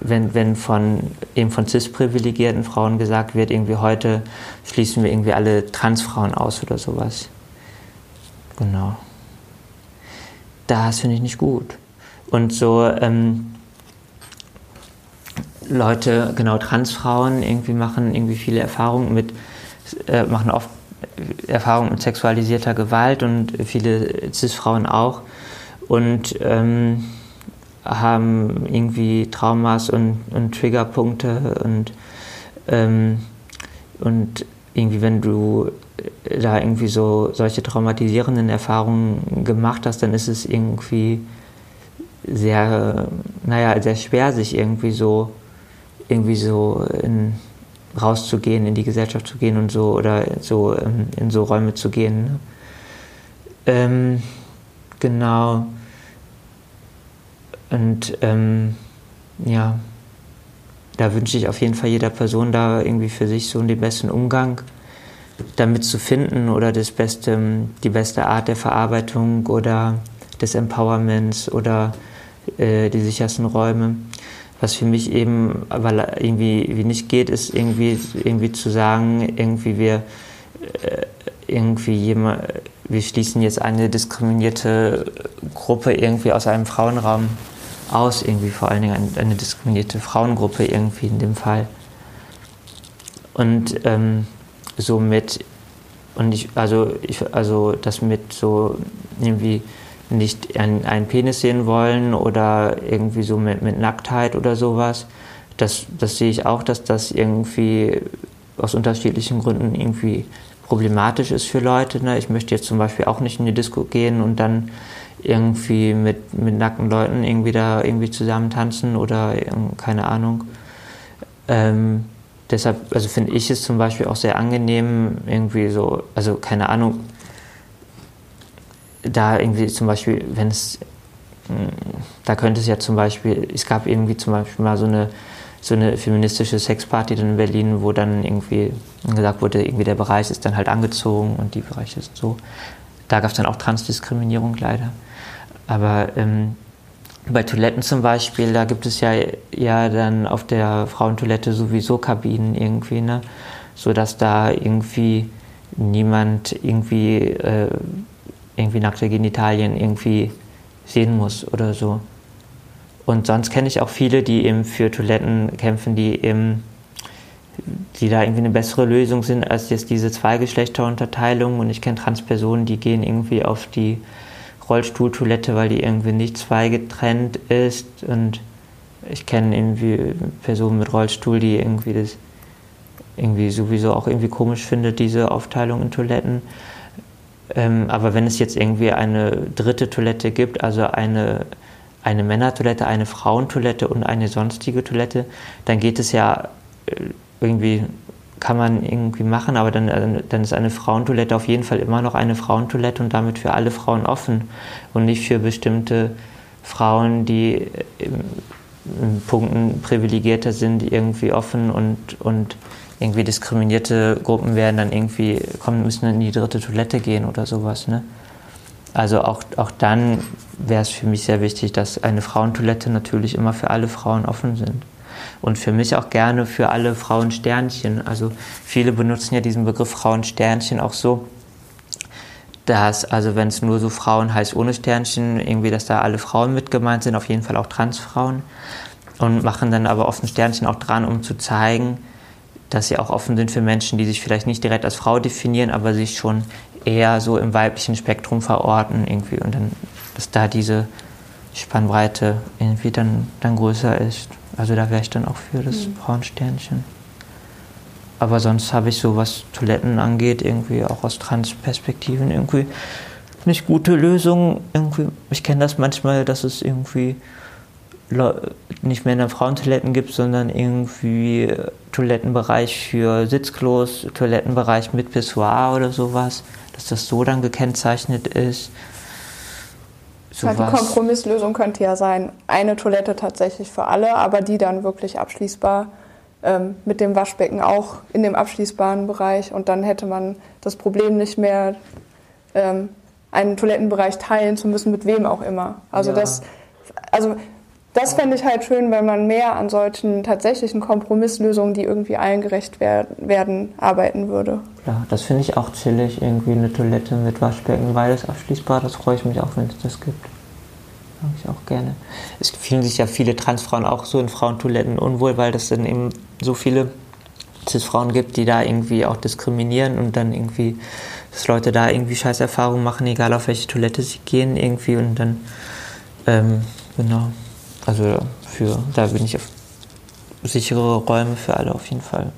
wenn, wenn von, eben von cis-privilegierten Frauen gesagt wird, irgendwie heute schließen wir irgendwie alle Transfrauen aus oder sowas. Genau. Das finde ich nicht gut. Und so, ähm, Leute, genau Transfrauen, irgendwie machen irgendwie viele Erfahrungen mit, äh, machen oft Erfahrungen mit sexualisierter Gewalt und viele Cis-Frauen auch und ähm, haben irgendwie Traumas und, und Triggerpunkte und, ähm, und irgendwie, wenn du da irgendwie so solche traumatisierenden Erfahrungen gemacht hast, dann ist es irgendwie sehr, naja, sehr schwer, sich irgendwie so irgendwie so in, rauszugehen, in die Gesellschaft zu gehen und so oder so ähm, in so Räume zu gehen. Ne? Ähm, genau. Und ähm, ja, da wünsche ich auf jeden Fall jeder Person da irgendwie für sich so den besten Umgang damit zu finden oder das beste, die beste Art der Verarbeitung oder des Empowerments oder äh, die sichersten Räume. Was für mich eben aber irgendwie wie nicht geht, ist irgendwie, irgendwie zu sagen, irgendwie wir äh, irgendwie jemand, wir schließen jetzt eine diskriminierte Gruppe irgendwie aus einem Frauenraum aus, irgendwie vor allen Dingen eine, diskriminierte Frauengruppe irgendwie in dem Fall. Und ähm, somit, und ich, also, ich, also das mit so irgendwie nicht einen, einen Penis sehen wollen oder irgendwie so mit, mit Nacktheit oder sowas, das, das sehe ich auch, dass das irgendwie aus unterschiedlichen Gründen irgendwie problematisch ist für Leute. Ne? Ich möchte jetzt zum Beispiel auch nicht in die Disco gehen und dann irgendwie mit, mit nackten Leuten irgendwie da irgendwie zusammen tanzen oder keine Ahnung. Ähm, deshalb, also finde ich es zum Beispiel auch sehr angenehm, irgendwie so, also keine Ahnung, da irgendwie zum Beispiel, wenn es, hm, da könnte es ja zum Beispiel, es gab irgendwie zum Beispiel mal so eine, so eine feministische Sexparty dann in Berlin, wo dann irgendwie gesagt wurde, irgendwie der Bereich ist dann halt angezogen und die Bereiche sind so. Da gab es dann auch Transdiskriminierung leider. Aber ähm, bei Toiletten zum Beispiel, da gibt es ja, ja dann auf der Frauentoilette sowieso Kabinen irgendwie, ne? sodass da irgendwie niemand irgendwie, äh, irgendwie nackte Genitalien irgendwie sehen muss oder so. Und sonst kenne ich auch viele, die eben für Toiletten kämpfen, die eben die da irgendwie eine bessere Lösung sind als jetzt diese Zweigeschlechterunterteilung. Und ich kenne Transpersonen, die gehen irgendwie auf die Rollstuhltoilette, weil die irgendwie nicht zweigetrennt ist. Und ich kenne irgendwie Personen mit Rollstuhl, die irgendwie das irgendwie sowieso auch irgendwie komisch findet, diese Aufteilung in Toiletten. Ähm, aber wenn es jetzt irgendwie eine dritte Toilette gibt, also eine, eine Männertoilette, eine Frauentoilette und eine sonstige Toilette, dann geht es ja äh, irgendwie kann man irgendwie machen, aber dann, äh, dann ist eine Frauentoilette auf jeden Fall immer noch eine Frauentoilette und damit für alle Frauen offen und nicht für bestimmte Frauen, die in, in Punkten privilegierter sind, irgendwie offen und, und irgendwie diskriminierte Gruppen werden dann irgendwie, kommen, müssen in die dritte Toilette gehen oder sowas. Ne? Also auch, auch dann wäre es für mich sehr wichtig, dass eine Frauentoilette natürlich immer für alle Frauen offen sind und für mich auch gerne für alle Frauensternchen. Also viele benutzen ja diesen Begriff Frauensternchen auch so, dass, also wenn es nur so Frauen heißt ohne Sternchen, irgendwie, dass da alle Frauen mit gemeint sind, auf jeden Fall auch Transfrauen. Und machen dann aber oft ein Sternchen auch dran, um zu zeigen, dass sie auch offen sind für Menschen, die sich vielleicht nicht direkt als Frau definieren, aber sich schon eher so im weiblichen Spektrum verorten irgendwie und dann, dass da diese Spannbreite irgendwie dann, dann größer ist. Also da wäre ich dann auch für das mhm. Frauensternchen. Aber sonst habe ich so, was Toiletten angeht, irgendwie auch aus Trans-Perspektiven irgendwie nicht gute Lösungen. Irgendwie, ich kenne das manchmal, dass es irgendwie nicht mehr in Frauentoiletten gibt, sondern irgendwie Toilettenbereich für Sitzklos, Toilettenbereich mit Pissoir oder sowas, dass das so dann gekennzeichnet ist. Sowas. Eine Kompromisslösung könnte ja sein, eine Toilette tatsächlich für alle, aber die dann wirklich abschließbar ähm, mit dem Waschbecken auch in dem abschließbaren Bereich. Und dann hätte man das Problem nicht mehr, ähm, einen Toilettenbereich teilen zu müssen, mit wem auch immer. Also ja. das, also das fände ich halt schön, wenn man mehr an solchen tatsächlichen Kompromisslösungen, die irgendwie allen gerecht werden, arbeiten würde. Ja, das finde ich auch chillig, irgendwie eine Toilette mit Waschbecken, beides abschließbar, das freue ich mich auch, wenn es das gibt. Mag ich auch gerne. Es fühlen sich ja viele Transfrauen auch so in Frauentoiletten unwohl, weil das dann eben so viele Cis-Frauen gibt, die da irgendwie auch diskriminieren und dann irgendwie, dass Leute da irgendwie Scheißerfahrungen machen, egal auf welche Toilette sie gehen irgendwie und dann, ähm, genau. Also für, da bin ich auf sichere Räume für alle auf jeden Fall.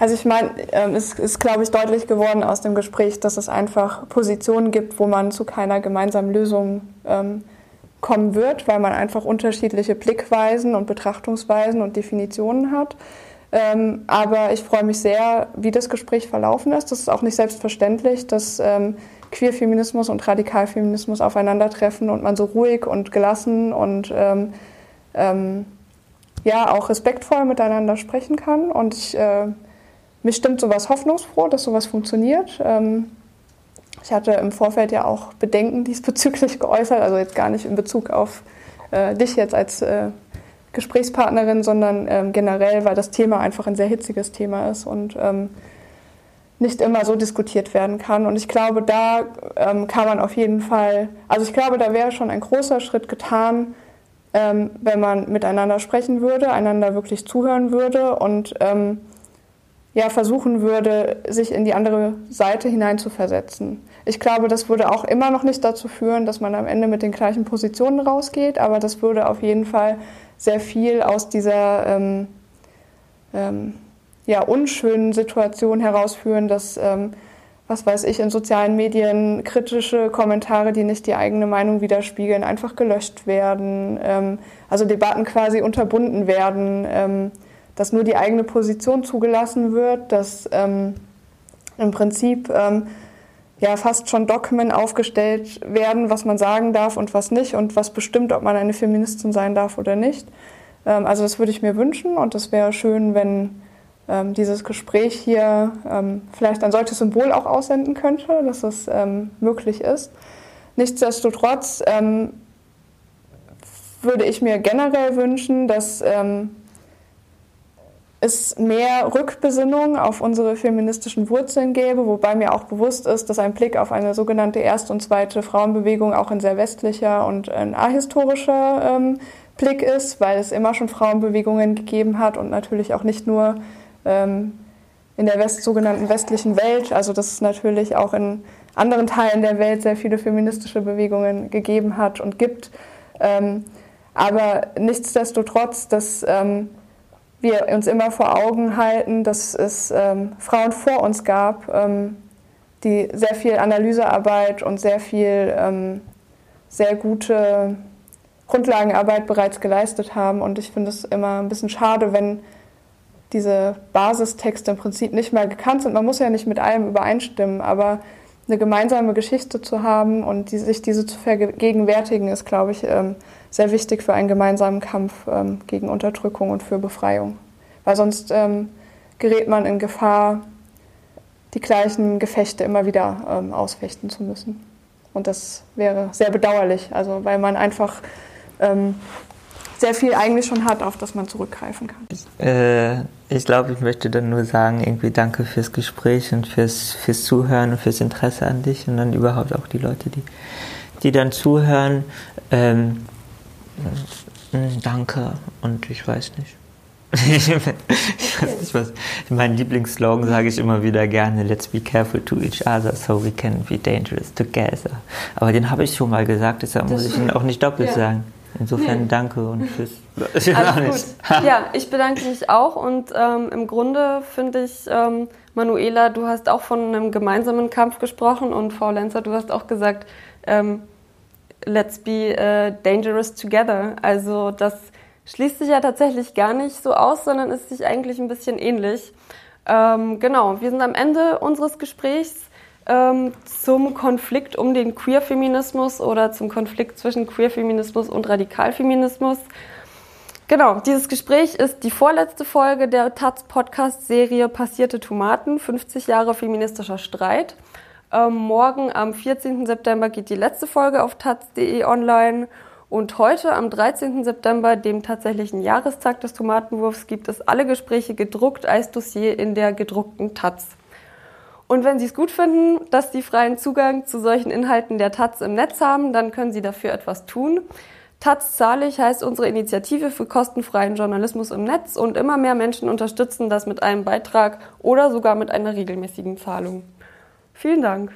Also ich meine, ähm, es ist, glaube ich, deutlich geworden aus dem Gespräch, dass es einfach Positionen gibt, wo man zu keiner gemeinsamen Lösung ähm, kommen wird, weil man einfach unterschiedliche Blickweisen und Betrachtungsweisen und Definitionen hat. Ähm, aber ich freue mich sehr, wie das Gespräch verlaufen ist. Das ist auch nicht selbstverständlich, dass Queerfeminismus und Radikalfeminismus aufeinandertreffen und man so ruhig und gelassen und ähm, ja auch respektvoll miteinander sprechen kann. Und ich äh, mich stimmt sowas hoffnungsfroh, dass sowas funktioniert. Ähm, Ich hatte im Vorfeld ja auch Bedenken *laughs* diesbezüglich geäußert, also jetzt gar nicht in Bezug auf äh, dich jetzt als äh, Gesprächspartnerin, sondern ähm, generell, weil das Thema einfach ein sehr hitziges Thema ist und ähm, nicht immer so diskutiert werden kann. Und ich glaube, da ähm, kann man auf jeden Fall, also ich glaube, da wäre schon ein großer Schritt getan, ähm, wenn man miteinander sprechen würde, einander wirklich zuhören würde und ähm, ja, versuchen würde, sich in die andere Seite hineinzuversetzen. Ich glaube, das würde auch immer noch nicht dazu führen, dass man am Ende mit den gleichen Positionen rausgeht, aber das würde auf jeden Fall sehr viel aus dieser ähm, ähm, ja, unschönen Situation herausführen, dass, ähm, was weiß ich, in sozialen Medien kritische Kommentare, die nicht die eigene Meinung widerspiegeln, einfach gelöscht werden, ähm, also Debatten quasi unterbunden werden, ähm, dass nur die eigene Position zugelassen wird, dass ähm, im Prinzip ähm, ja fast schon Dogmen aufgestellt werden, was man sagen darf und was nicht und was bestimmt, ob man eine Feministin sein darf oder nicht. Ähm, also das würde ich mir wünschen und es wäre schön, wenn ähm, dieses Gespräch hier ähm, vielleicht ein solches Symbol auch aussenden könnte, dass es ähm, möglich ist. Nichtsdestotrotz ähm, würde ich mir generell wünschen, dass ähm, es mehr Rückbesinnung auf unsere feministischen Wurzeln gäbe, wobei mir auch bewusst ist, dass ein Blick auf eine sogenannte erste und zweite Frauenbewegung auch ein sehr westlicher und ein ahistorischer ähm, Blick ist, weil es immer schon Frauenbewegungen gegeben hat und natürlich auch nicht nur ähm, in der West, sogenannten westlichen Welt, also dass es natürlich auch in anderen Teilen der Welt sehr viele feministische Bewegungen gegeben hat und gibt. Ähm, aber nichtsdestotrotz, dass ähm, wir uns immer vor Augen halten, dass es ähm, Frauen vor uns gab, ähm, die sehr viel Analysearbeit und sehr viel ähm, sehr gute Grundlagenarbeit bereits geleistet haben. Und ich finde es immer ein bisschen schade, wenn diese Basistexte im Prinzip nicht mehr gekannt sind. Man muss ja nicht mit allem übereinstimmen, aber eine gemeinsame Geschichte zu haben und die, sich diese zu vergegenwärtigen, ist, glaube ich, ähm, sehr wichtig für einen gemeinsamen Kampf ähm, gegen Unterdrückung und für Befreiung. Weil sonst ähm, gerät man in Gefahr, die gleichen Gefechte immer wieder ausfechten zu müssen. Und das wäre sehr bedauerlich, also weil man einfach sehr viel eigentlich schon hat, auf das man zurückgreifen kann. Äh, ich glaube, ich möchte dann nur sagen, irgendwie danke fürs Gespräch und fürs, fürs Zuhören und fürs Interesse an dich und dann überhaupt auch die Leute, die, die dann zuhören. Ähm, mm, danke und ich weiß nicht. *laughs* ich weiß nicht was. Mein Lieblingsslogan sage ich immer wieder gerne: Let's be careful to each other so we can be dangerous together. Aber den habe ich schon mal gesagt, deshalb muss ich ihn auch nicht doppelt ja. sagen. Insofern nee. danke und tschüss. *laughs* Alles gut. ja, ich bedanke mich auch und ähm, im Grunde finde ich, ähm, Manuela, du hast auch von einem gemeinsamen Kampf gesprochen und Frau Lenzer, du hast auch gesagt, ähm, let's be uh, dangerous together. Also das schließt sich ja tatsächlich gar nicht so aus, sondern ist sich eigentlich ein bisschen ähnlich. Ähm, genau, wir sind am Ende unseres Gesprächs ähm, zum Konflikt um den Queerfeminismus oder zum Konflikt zwischen Queerfeminismus und Radikalfeminismus. Genau, dieses Gespräch ist die vorletzte Folge der Taz-Podcast-Serie Passierte Tomaten, 50 Jahre feministischer Streit. Ähm, morgen am 14. September geht die letzte Folge auf taz.de online. Und heute, am 13. September, dem tatsächlichen Jahrestag des Tomatenwurfs, gibt es alle Gespräche gedruckt als Dossier in der gedruckten Taz. Und wenn Sie es gut finden, dass Sie freien Zugang zu solchen Inhalten der Taz im Netz haben, dann können Sie dafür etwas tun. Taz zahlig heißt unsere Initiative für kostenfreien Journalismus im Netz und immer mehr Menschen unterstützen das mit einem Beitrag oder sogar mit einer regelmäßigen Zahlung. Vielen Dank.